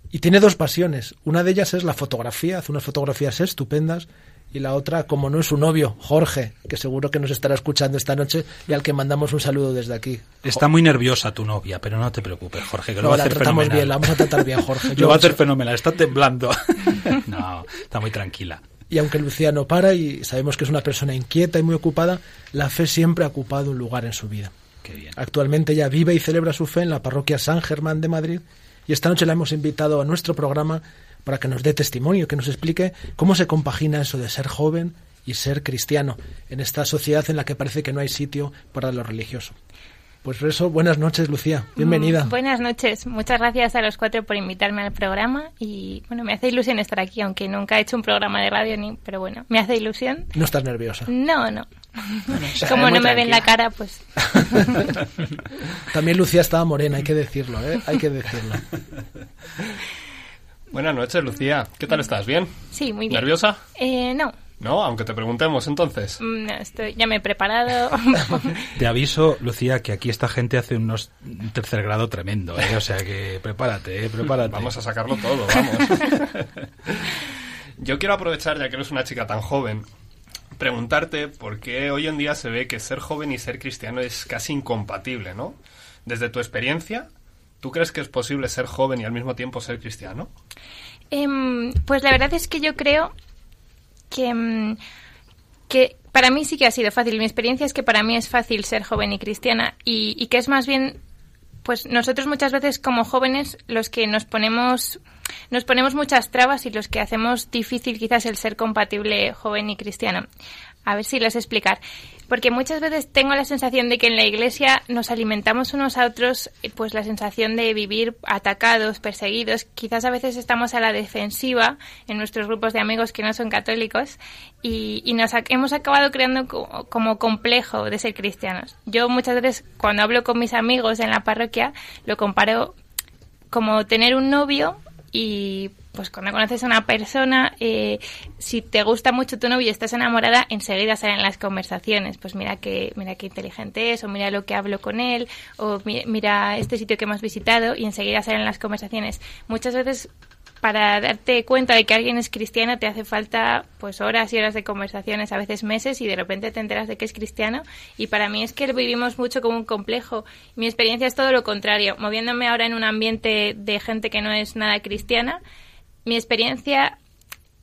Y tiene dos pasiones. Una de ellas es la fotografía, hace unas fotografías estupendas. Y la otra, como no es su novio, Jorge, que seguro que nos estará escuchando esta noche y al que mandamos un saludo desde aquí. Está muy nerviosa tu novia, pero no te preocupes, Jorge, que lo va a hacer tratamos fenomenal. bien, la vamos a tratar bien, Jorge. Lo va a hacer fenomenal, está temblando. no, está muy tranquila. Y aunque Lucía no para y sabemos que es una persona inquieta y muy ocupada, la fe siempre ha ocupado un lugar en su vida. Qué bien. Actualmente ella vive y celebra su fe en la parroquia San Germán de Madrid y esta noche la hemos invitado a nuestro programa para que nos dé testimonio, que nos explique cómo se compagina eso de ser joven y ser cristiano en esta sociedad en la que parece que no hay sitio para lo religioso. Pues por eso, buenas noches, Lucía. Bienvenida. Mm, Buenas noches. Muchas gracias a los cuatro por invitarme al programa y bueno, me hace ilusión estar aquí, aunque nunca he hecho un programa de radio ni, pero bueno, me hace ilusión. No estás nerviosa. No, no. Como no me ven la cara, pues También Lucía estaba morena, hay que decirlo, ¿eh? Hay que decirlo. Buenas noches, Lucía. ¿Qué tal estás? ¿Bien? sí, muy bien. ¿Nerviosa? Eh, no, No, aunque te preguntemos entonces. Mm, no, estoy, ya me he preparado. Te aviso, Lucía, que aquí esta gente hace unos un tercer grado tremendo, ¿eh? O sea que prepárate, ¿eh? Prepárate. Vamos a sacarlo todo, vamos. Yo quiero aprovechar, ya que eres una chica tan joven, preguntarte por qué hoy en día se ve que ser joven y ser cristiano es casi incompatible, ¿no? Desde tu experiencia, ¿tú crees que es posible ser joven y al mismo tiempo ser cristiano? Em, pues la verdad es que yo creo que, em, que para mí sí que ha sido fácil. Mi experiencia es que para mí es fácil ser joven y cristiana y, y que es más bien, pues nosotros muchas veces como jóvenes los que nos ponemos nos ponemos muchas trabas y los que hacemos difícil quizás el ser compatible joven y cristiano. A ver si les explicar. Porque muchas veces tengo la sensación de que en la iglesia nos alimentamos unos a otros, eh, pues la sensación de vivir atacados, perseguidos. Quizás a veces estamos a la defensiva en nuestros grupos de amigos que no son católicos y, nos hemos acabado creando co- como complejo de ser cristianos. Yo muchas veces cuando hablo con mis amigos en la parroquia lo comparo como tener un novio y pues cuando conoces a una persona, eh, si te gusta mucho tu novio y estás enamorada, enseguida salen las conversaciones. Pues mira que mira qué inteligente es, o mira lo que hablo con él, o mi- mira este sitio que hemos visitado y enseguida salen las conversaciones. Muchas veces para darte cuenta de que alguien es cristiano te hace falta pues horas y horas de conversaciones, a veces meses, y de repente te enteras de que es cristiano. Y para mí es que vivimos mucho como un complejo. Mi experiencia es todo lo contrario. Moviéndome ahora en un ambiente de gente que no es nada cristiana, mi experiencia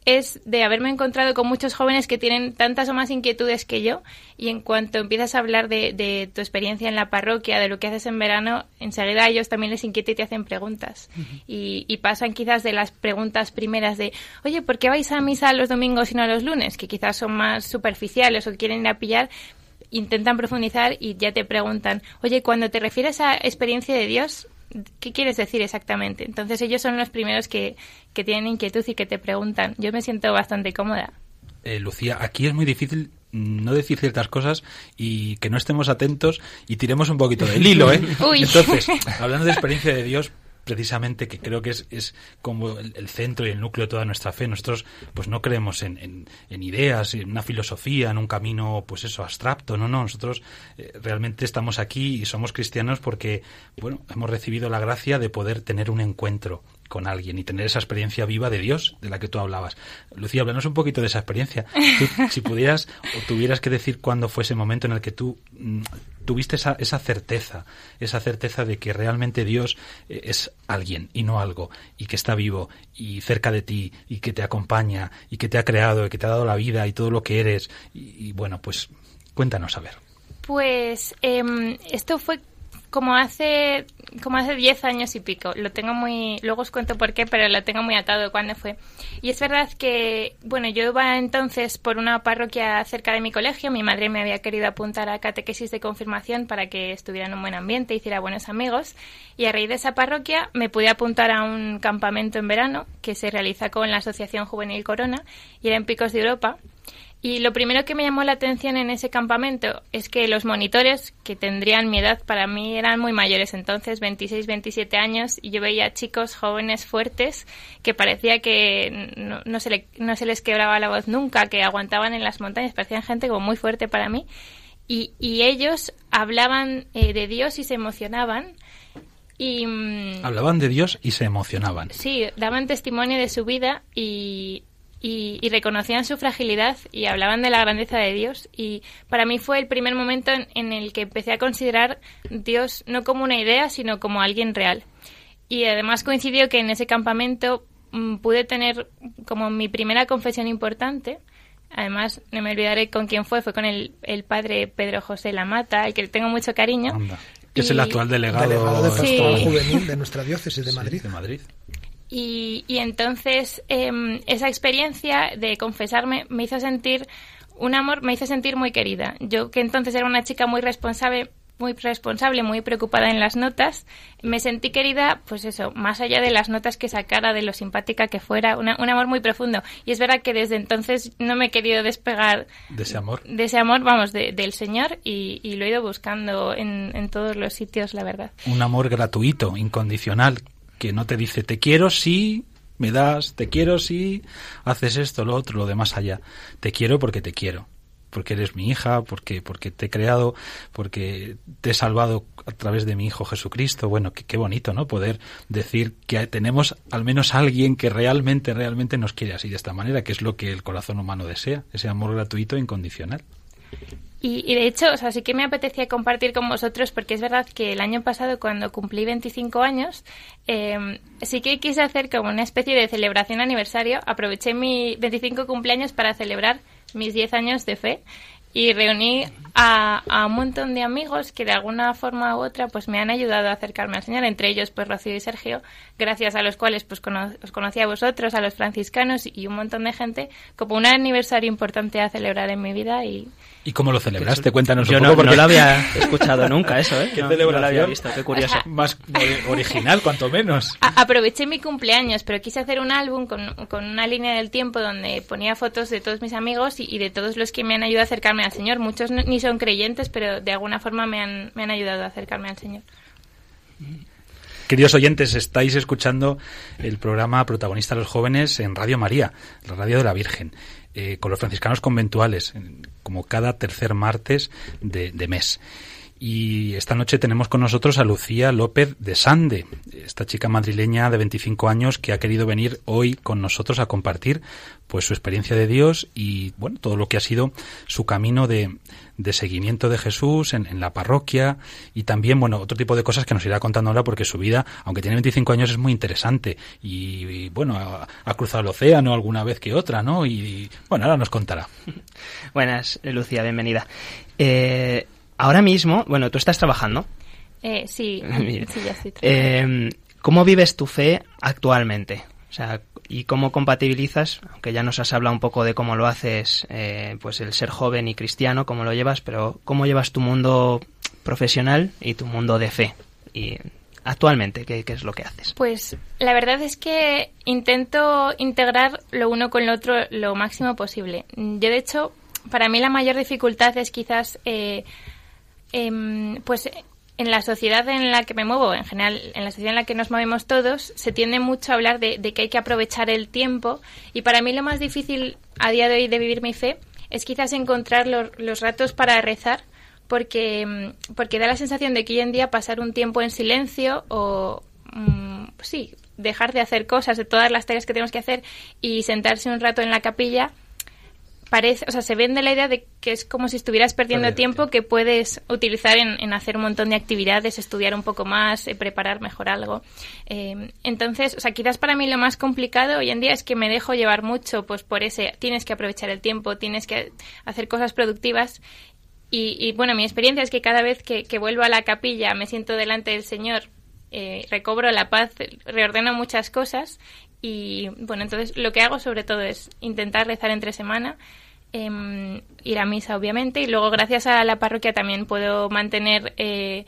es de haberme encontrado con muchos jóvenes que tienen tantas o más inquietudes que yo y en cuanto empiezas a hablar de, de tu experiencia en la parroquia, de lo que haces en verano, enseguida a ellos también les inquieta y te hacen preguntas. y, y pasan quizás de las preguntas primeras de, oye, ¿por qué vais a misa los domingos y no los lunes? Que quizás son más superficiales o quieren ir a pillar, intentan profundizar y ya te preguntan, oye, cuando te refieres a experiencia de Dios, ¿qué quieres decir exactamente? Entonces ellos son los primeros que, que tienen inquietud y que te preguntan. Yo me siento bastante cómoda. Eh, Lucía, aquí es muy difícil no decir ciertas cosas y que no estemos atentos y tiremos un poquito del hilo, ¿eh? Uy. Entonces, hablando de experiencia de Dios, precisamente que creo que es, es como el, centro y el núcleo de toda nuestra fe. Nosotros pues no creemos en, en- en ideas, en una filosofía, en un camino pues eso, abstracto, no, no, nosotros eh, realmente estamos aquí y somos cristianos porque, bueno, hemos recibido la gracia de poder tener un encuentro con alguien y tener esa experiencia viva de Dios de la que tú hablabas. Lucía, háblanos un poquito de esa experiencia. Tú, si pudieras o tuvieras que decir cuándo fue ese momento en el que tú mm, tuviste esa, esa certeza, esa certeza de que realmente Dios eh, es alguien y no algo, y que está vivo y cerca de ti, y que te acompaña, y que te ha creado, y que te ha dado la vida y todo lo que eres. Y, y bueno, pues cuéntanos a ver. Pues em, esto fue como hace como hace 10 años y pico. Lo tengo muy luego os cuento por qué, pero lo tengo muy atado cuándo fue. Y es verdad que bueno, yo iba entonces por una parroquia cerca de mi colegio, mi madre me había querido apuntar a catequesis de confirmación para que estuviera en un buen ambiente, hiciera buenos amigos, y a raíz de esa parroquia me pude apuntar a un campamento en verano que se realiza con la Asociación Juvenil Corona y era en Picos de Europa. Y lo primero que me llamó la atención en ese campamento es que los monitores, que tendrían mi edad, para mí eran muy mayores entonces, 26, 27 años, y yo veía chicos jóvenes fuertes que parecía que no, no se, le- no se les quebraba la voz nunca, que aguantaban en las montañas, parecían gente como muy fuerte para mí. Y, y ellos hablaban eh, de Dios y se emocionaban. Y, mm, Hablaban de Dios y se emocionaban. Sí, daban testimonio de su vida y, y, y reconocían su fragilidad y hablaban de la grandeza de Dios. Y para mí fue el primer momento en, en el que empecé a considerar Dios no como una idea, sino como alguien real. Y además coincidió que en ese campamento mm, pude tener como mi primera confesión importante. Además, no me olvidaré con quién fue, fue con el, el padre Pedro José Lamata, al que le tengo mucho cariño. Anda, que es el actual delegado, Delegado de Sí. Pastoral Juvenil de nuestra diócesis de Sí, Madrid. de Madrid. Y, y entonces em, esa experiencia de confesarme me hizo sentir un amor, me hizo sentir muy querida. Yo que entonces era una chica muy responsable, muy responsable, muy preocupada en las notas, me sentí querida, pues eso, más allá de las notas que sacara, de lo simpática que fuera, una- un amor muy profundo. Y es verdad que desde entonces no me he querido despegar De ese amor. de ese amor, vamos, de- del Señor y, y lo he ido buscando en, en todos los sitios, la verdad. un amor gratuito, incondicional, que no te dice te quiero si me das, te quiero si haces esto, lo otro, lo de más allá. Te quiero porque te quiero, porque eres mi hija, porque porque te he creado, porque te he salvado a través de mi hijo Jesucristo. Bueno, qué, qué bonito, ¿no? Poder decir que tenemos al menos alguien que realmente realmente nos quiere así de esta manera, que es lo que el corazón humano desea, ese amor gratuito e incondicional. Y, y de hecho, o sea, sí que me apetecía compartir con vosotros porque es verdad que el año pasado, cuando cumplí 25 años, eh, sí que quise hacer como una especie de celebración aniversario. Aproveché mi 25 cumpleaños para celebrar mis 10 años de fe y reuní a, a un montón de amigos que de alguna forma u otra pues me han ayudado a acercarme al Señor, entre ellos pues Rocío y Sergio, gracias a los cuales pues os conocí a vosotros, a los franciscanos y un montón de gente, como un aniversario importante a celebrar en mi vida y, ¿Y cómo lo celebraste? Cuéntanos Yo un no, poco. no porque- lo había escuchado nunca eso, ¿eh? Qué No, no lo había celebración. visto, qué curioso. Más ori- original, cuanto menos. A- aproveché mi cumpleaños, pero quise hacer un álbum con, con una línea del tiempo donde ponía fotos de todos mis amigos y, y de todos los que me han ayudado a acercarme al Señor. Muchos no- ni son creyentes, pero de alguna forma me han, me han ayudado a acercarme al Señor. Queridos oyentes, estáis escuchando el programa Protagonista de los Jóvenes en Radio María, la radio de la Virgen, eh, con los franciscanos conventuales, en- como cada tercer martes de, de mes. Y esta noche tenemos con nosotros a Lucía López de Sande, esta chica madrileña de 25 años que ha querido venir hoy con nosotros a compartir pues su experiencia de Dios y bueno, todo lo que ha sido su camino de, de seguimiento de Jesús en, en la parroquia y también, bueno, otro tipo de cosas que nos irá contando ahora porque su vida, aunque tiene 25 años, es muy interesante y, y, bueno, ha, ha cruzado el océano alguna vez que otra, ¿no? Y, bueno, ahora nos contará. Buenas, Lucía, bienvenida. Eh, ahora mismo, bueno, tú estás trabajando. Eh, sí, sí, ya estoy trabajando. Eh, ¿Cómo vives tu fe actualmente? O sea, ¿y cómo compatibilizas? Aunque ya nos has hablado un poco de cómo lo haces, eh, pues el ser joven y cristiano, cómo lo llevas, pero ¿cómo llevas tu mundo profesional y tu mundo de fe? Y actualmente, ¿qué, qué es lo que haces? Pues la verdad es que intento integrar lo uno con lo otro lo máximo posible. Yo, de hecho, para mí la mayor dificultad es quizás, eh, em, pues, en la sociedad en la que me muevo, en general, en la sociedad en la que nos movemos todos, se tiende mucho a hablar de, de que hay que aprovechar el tiempo. Y para mí lo más difícil a día de hoy de vivir mi fe es quizás encontrar los, ratos para rezar, porque, mm, porque da la sensación de que hoy en día pasar un tiempo en silencio o, mm, sí, dejar de hacer cosas, de todas las tareas que tenemos que hacer y sentarse un rato en la capilla, parece, o sea, se vende la idea de que es como si estuvieras perdiendo tiempo que puedes utilizar en, en hacer un montón de actividades, estudiar un poco más, eh, preparar mejor algo. Eh, entonces, o sea, quizás para mí lo más complicado hoy en día es que me dejo llevar mucho, pues por ese, tienes que aprovechar el tiempo, tienes que hacer cosas productivas. Y, y, bueno, mi experiencia es que cada vez que, que vuelvo a la capilla, me siento delante del Señor, eh, recobro la paz, reordeno muchas cosas y bueno, entonces lo que hago sobre todo es intentar rezar entre semana, em, ir a misa obviamente y luego gracias a la parroquia también puedo mantener eh,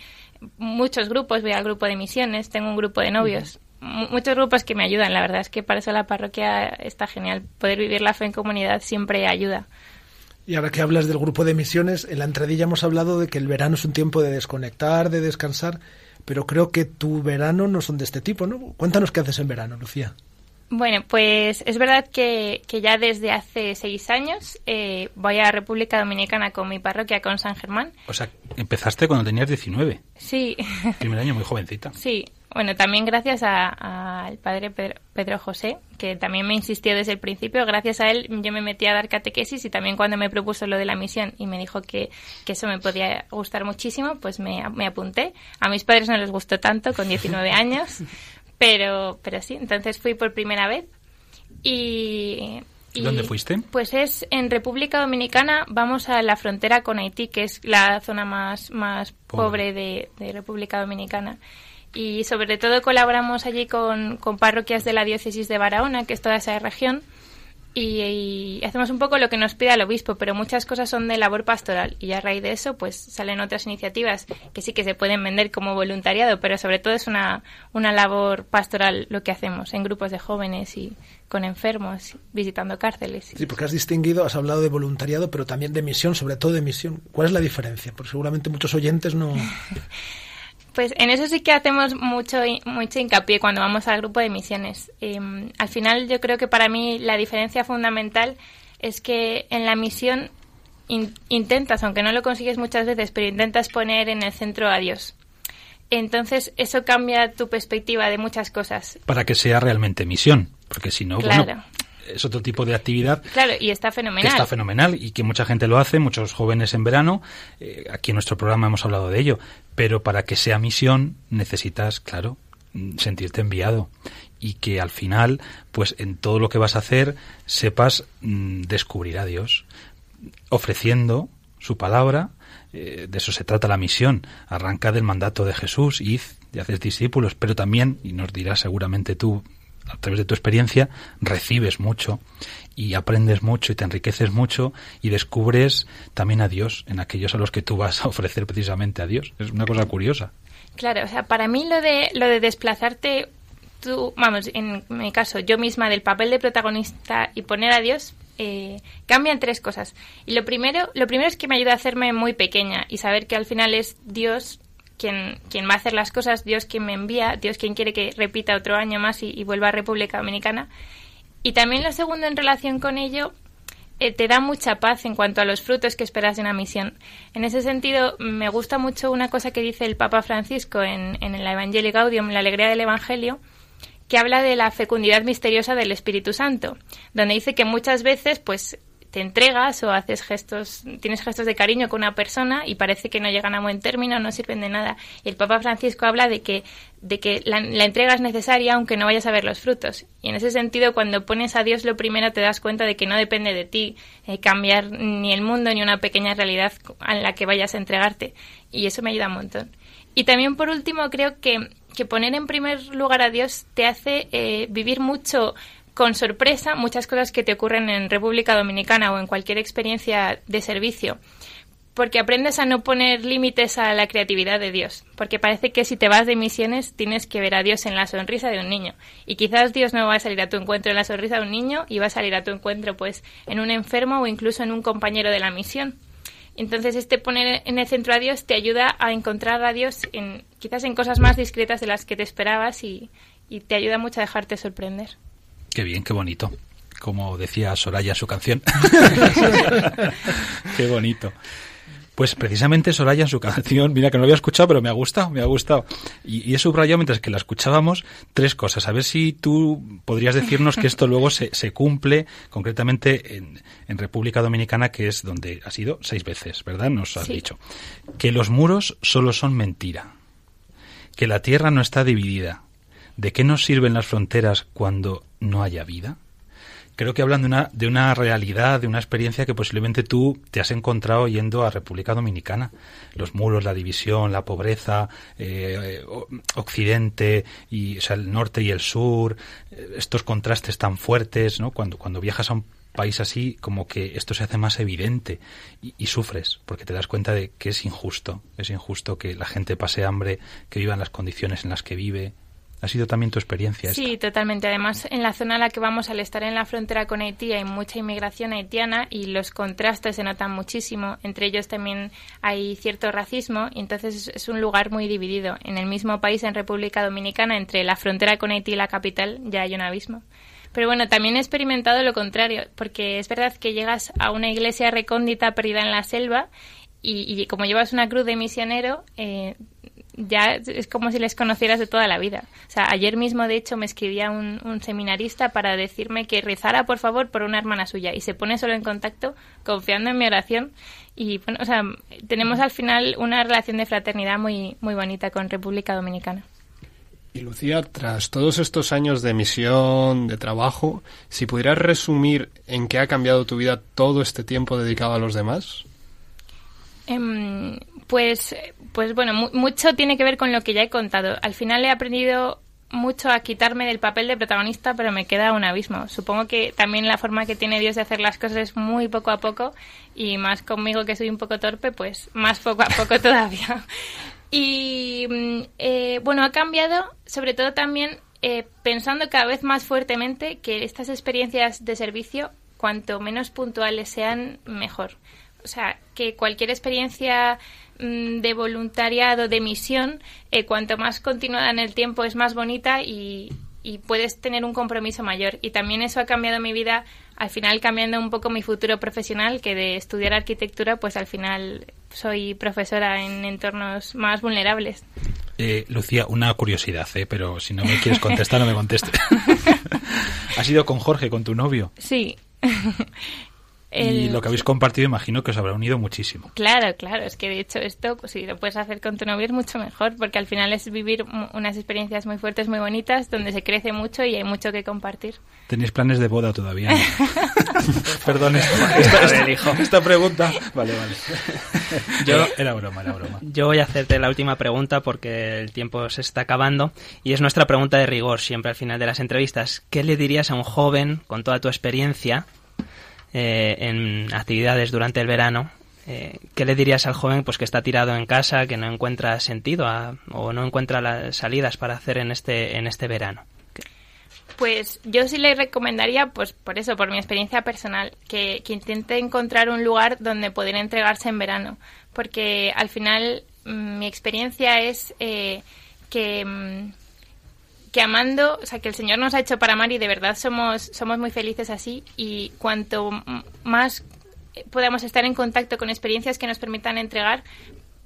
muchos grupos, voy al grupo de misiones, tengo un grupo de novios. mu- Muchos grupos que me ayudan, la verdad es que para eso la parroquia está genial. Poder vivir la fe en comunidad siempre ayuda. Y ahora que hablas del grupo de misiones, en la entradilla hemos hablado de que el verano es un tiempo de desconectar, de descansar, pero creo que tu verano no son de este tipo, ¿no? Cuéntanos qué haces en verano, Lucía. Bueno, pues es verdad que, que ya desde hace seis años eh, voy a República Dominicana con mi parroquia, con San Germán. O sea, empezaste cuando tenías 19. Sí, Primer año muy jovencita. sí. Bueno, también gracias a- al padre Pedro, Pedro José, que también me insistió desde el principio. Gracias a él yo me metí a dar catequesis y también cuando me propuso lo de la misión y me dijo que, que eso me podía gustar muchísimo, pues me, me apunté. A mis padres no les gustó tanto, con 19 años, pero, pero sí, entonces fui por primera vez. Y, y- ¿Dónde fuiste? Pues es en República Dominicana, vamos a la frontera con Haití, que es la zona más, más Pobre. pobre de, de República Dominicana. Y sobre todo colaboramos allí con, con parroquias de la diócesis de Barahona, que es toda esa región, y, y hacemos un poco lo que nos pide el obispo, pero muchas cosas son de labor pastoral y a raíz de eso pues salen otras iniciativas que sí que se pueden vender como voluntariado, pero sobre todo es una, una labor pastoral lo que hacemos en grupos de jóvenes y con enfermos, visitando cárceles. Sí, porque has distinguido, has hablado de voluntariado, pero también de misión, sobre todo de misión. ¿Cuál es la diferencia? Porque seguramente muchos oyentes no... Pues en eso sí que hacemos mucho, mucho hincapié cuando vamos al grupo de misiones. Eh, al final yo creo que para mí la diferencia fundamental es que en la misión in- intentas, aunque no lo consigues muchas veces, pero intentas poner en el centro a Dios. Entonces eso cambia tu perspectiva de muchas cosas. Para que sea realmente misión. Porque si no, Claro. bueno, es otro tipo de actividad Claro, y está que fenomenal. está fenomenal y que mucha gente lo hace, muchos jóvenes en verano. eh, aquí en nuestro programa hemos hablado de ello. Pero para que sea misión necesitas, claro, mm, sentirte enviado y que al final, pues en todo lo que vas a hacer, sepas mm, descubrir a Dios, ofreciendo su palabra. eh, de eso se trata la misión. Arranca del mandato de Jesús, id y haces discípulos, pero también, y nos dirás seguramente tú, a través de tu experiencia, recibes mucho y aprendes mucho y te enriqueces mucho y descubres también a Dios en aquellos a los que tú vas a ofrecer precisamente a Dios. Es una cosa curiosa. Claro, o sea, para mí lo de lo de desplazarte tú, vamos, en mi caso, yo misma del papel de protagonista y poner a Dios eh, cambian tres cosas. Y lo primero, lo primero es que me ayuda a hacerme muy pequeña y saber que al final es Dios quien, quien va a hacer las cosas, Dios quien me envía, Dios quien quiere que repita otro año más y, vuelva a República Dominicana. Y también lo segundo en relación con ello, eh, te da mucha paz en cuanto a los frutos que esperas de una misión. En ese sentido, me gusta mucho una cosa que dice el Papa Francisco en, en el Evangelii Gaudium, la alegría del Evangelio, que habla de la fecundidad misteriosa del Espíritu Santo, donde dice que muchas veces, pues, te entregas o haces gestos, tienes gestos de cariño con una persona y parece que no llegan a buen término, no sirven de nada. El Papa Francisco habla de que, de que la, entrega es necesaria aunque no vayas a ver los frutos. Y en ese sentido, cuando pones a Dios lo primero, te das cuenta de que no depende de ti eh, cambiar ni el mundo ni una pequeña realidad en la que vayas a entregarte. Y eso me ayuda un montón. Y también, por último, creo que, que poner en primer lugar a Dios te hace eh, vivir mucho con sorpresa muchas cosas que te ocurren en República Dominicana o en cualquier experiencia de servicio. Porque aprendes a no poner límites a la creatividad de Dios. Porque parece que si te vas de misiones tienes que ver a Dios en la sonrisa de un niño. Y quizás Dios no va a salir a tu encuentro en la sonrisa de un niño y va a salir a tu encuentro pues en un enfermo o incluso en un compañero de la misión. Entonces, este poner en el centro a Dios te ayuda a encontrar a Dios en, quizás en cosas más discretas de las que te esperabas y, y te ayuda mucho a dejarte sorprender. Qué bien, qué bonito. Como decía Soraya en su canción. qué bonito. Pues precisamente Soraya en su canción, mira que no lo había escuchado, pero me ha gustado, me ha gustado. Y, y he subrayado mientras que la escuchábamos tres cosas. A ver si tú podrías decirnos que esto luego se, se cumple concretamente en, en República Dominicana, que es donde ha sido seis veces, ¿verdad? Nos has Sí. dicho. Que los muros solo son mentira. Que la tierra no está dividida. ¿De qué nos sirven las fronteras cuando no haya vida? creo que hablan de una, de una realidad, de una experiencia que posiblemente tú te has encontrado yendo a República Dominicana. Los muros, la división, la pobreza, eh, Occidente, y, o sea, el norte y el sur, eh, estos contrastes tan fuertes, ¿no? Cuando, viajas a un país así, como que esto se hace más evidente y, y sufres, porque te das cuenta de que es injusto, es injusto que la gente pase hambre, que viva en las condiciones en las que vive. Ha sido también tu experiencia esta. Sí, totalmente. Además, en la zona a la que vamos, al estar en la frontera con Haití, hay mucha inmigración haitiana y los contrastes se notan muchísimo. Entre ellos también hay cierto racismo y entonces es- es un lugar muy dividido. En el mismo país, en República Dominicana, entre la frontera con Haití y la capital, ya hay un abismo. Pero bueno, también he experimentado lo contrario, porque es verdad que llegas a una iglesia recóndita perdida en la selva y, como llevas una cruz de misionero, eh, ya es como si les conocieras de toda la vida. O sea, ayer mismo, de hecho, me escribía un, un seminarista para decirme que rezara, por favor, por una hermana suya y se pone solo en contacto confiando en mi oración. Y bueno, o sea, tenemos al final una relación de fraternidad muy, muy bonita con República Dominicana. Y Lucía, tras todos estos años de misión, de trabajo, si pudieras resumir en qué ha cambiado tu vida todo este tiempo dedicado a los demás. Em, pues, pues bueno, mu- mucho tiene que ver con lo que ya he contado. Al final he aprendido mucho a quitarme del papel de protagonista, pero me queda un abismo. Supongo que también la forma que tiene Dios de hacer las cosas es muy poco a poco y más conmigo que soy un poco torpe, pues más poco a poco todavía. Y mm, eh, bueno, ha cambiado sobre todo también eh, pensando cada vez más fuertemente que estas experiencias de servicio, cuanto menos puntuales sean, mejor. O sea, que cualquier experiencia mm, de voluntariado, de misión, eh, cuanto más continuada en el tiempo es más bonita y, y puedes tener un compromiso mayor. Y también eso ha cambiado mi vida, al final cambiando un poco mi futuro profesional, que de estudiar arquitectura, pues al final soy profesora en entornos más vulnerables. Eh, Lucía, una curiosidad, ¿eh? pero si no me quieres contestar, no me contestes. ¿Has ido con Jorge, con tu novio? Sí. Y lo que habéis compartido, imagino que os habrá unido muchísimo. Claro, claro, es que de hecho esto, pues, si lo puedes hacer con tu novio es mucho mejor, porque al final es vivir unas experiencias muy fuertes, muy bonitas, donde se crece mucho y hay mucho que compartir. ¿Tenéis planes de boda todavía? no? Perdón, esta, esta- hijo. esta pregunta. Vale, vale. Yo- era broma, era broma. Yo voy a hacerte la última pregunta porque el tiempo se está acabando y es nuestra pregunta de rigor siempre al final de las entrevistas. ¿Qué le dirías a un joven con toda tu experiencia eh, en actividades durante el verano? Eh, ¿Qué le dirías al joven pues que está tirado en casa, que no encuentra sentido a- o no encuentra las salidas para hacer en este en este verano? Pues yo sí le recomendaría, pues por eso, por mi experiencia personal, que, que intente encontrar un lugar donde poder entregarse en verano. Porque al final mm, mi experiencia es eh, que, mm, que amando, o sea, que el Señor nos ha hecho para amar y de verdad somos, somos muy felices así. Y cuanto más podamos estar en contacto con experiencias que nos permitan entregar,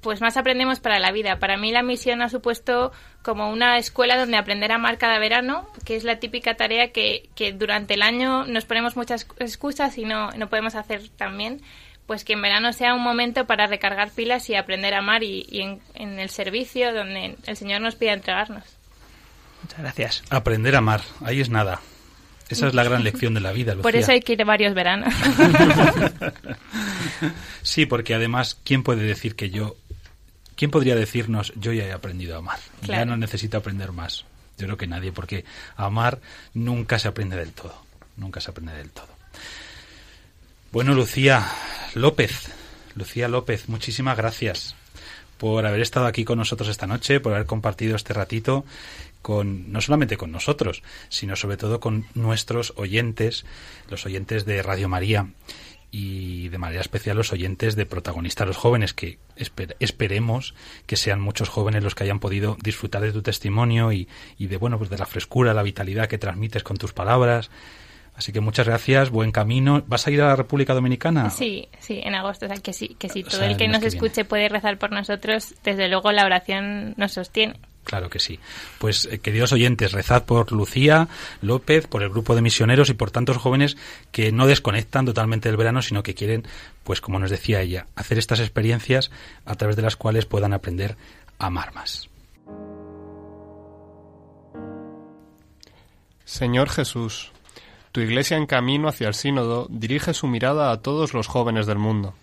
pues más aprendemos para la vida. Para mí la misión ha supuesto como una escuela donde aprender a amar cada verano, que es la típica tarea que, que durante el año nos ponemos muchas excusas y no, no podemos hacer tan bien. Pues que en verano sea un momento para recargar pilas y aprender a amar y, en el servicio donde el Señor nos pide entregarnos. Muchas gracias. Aprender a amar, ahí es nada. Esa es la gran lección de la vida, Lucía. Por eso hay que ir varios veranos. Sí, porque además, ¿quién puede decir que yo... ¿Quién podría decirnos, yo ya he aprendido a amar? Ya no necesito aprender más. Yo creo que nadie, porque amar nunca se aprende del todo. Nunca se aprende del todo. Bueno, Lucía López, Lucía López, muchísimas gracias por haber estado aquí con nosotros esta noche, por haber compartido este ratito con no solamente con nosotros, sino sobre todo con nuestros oyentes, los oyentes de Radio María. y de manera especial los oyentes de protagonistas los jóvenes que esper- esperemos que sean muchos jóvenes los que hayan podido disfrutar de tu testimonio y, y de bueno pues de la frescura la vitalidad que transmites con tus palabras así que muchas gracias buen camino vas a ir a la República Dominicana Sí, sí, en agosto. O sea, que sí, que si O todo sea, el que nos que escuche puede rezar por nosotros, desde luego la oración nos sostiene. Claro que sí. Pues, eh, queridos oyentes, rezad por Lucía López, por el grupo de misioneros y por tantos jóvenes que no desconectan totalmente del verano, sino que quieren, pues como nos decía ella, hacer estas experiencias a través de las cuales puedan aprender a amar más. Señor Jesús, tu iglesia en camino hacia el sínodo dirige su mirada a todos los jóvenes del mundo.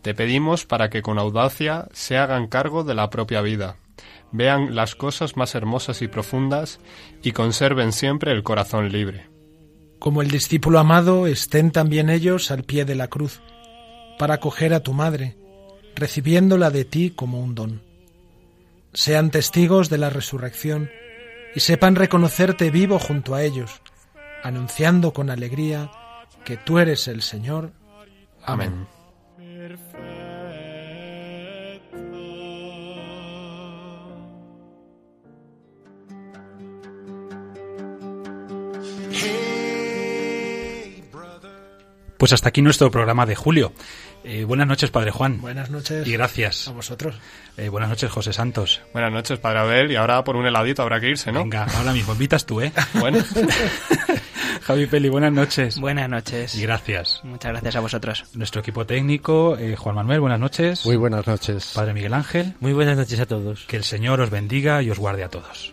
Te pedimos para que con audacia se hagan cargo de la propia vida, vean las cosas más hermosas y profundas y conserven siempre el corazón libre. Como el discípulo amado, estén también ellos al pie de la cruz, para acoger a tu madre, recibiéndola de ti como un don. Sean testigos de la resurrección y sepan reconocerte vivo junto a ellos, anunciando con alegría que tú eres el Señor. Amén. Pues hasta aquí nuestro programa de julio. Eh, buenas noches, Padre Juan. Buenas noches. Y gracias. A vosotros. Eh, buenas noches, José Santos. Buenas noches, Padre Abel, y ahora por un heladito habrá que irse, ¿no? Venga, ahora mismo invitas tú, ¿eh? Bueno, Javi Peli, buenas noches. Buenas noches. Y gracias. Muchas gracias a vosotros. Nuestro equipo técnico, eh, Juan Manuel, buenas noches. Muy buenas noches. Padre Miguel Ángel, Muy buenas noches a todos. que el Señor os bendiga y os guarde a todos.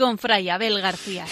con Fray Abel García.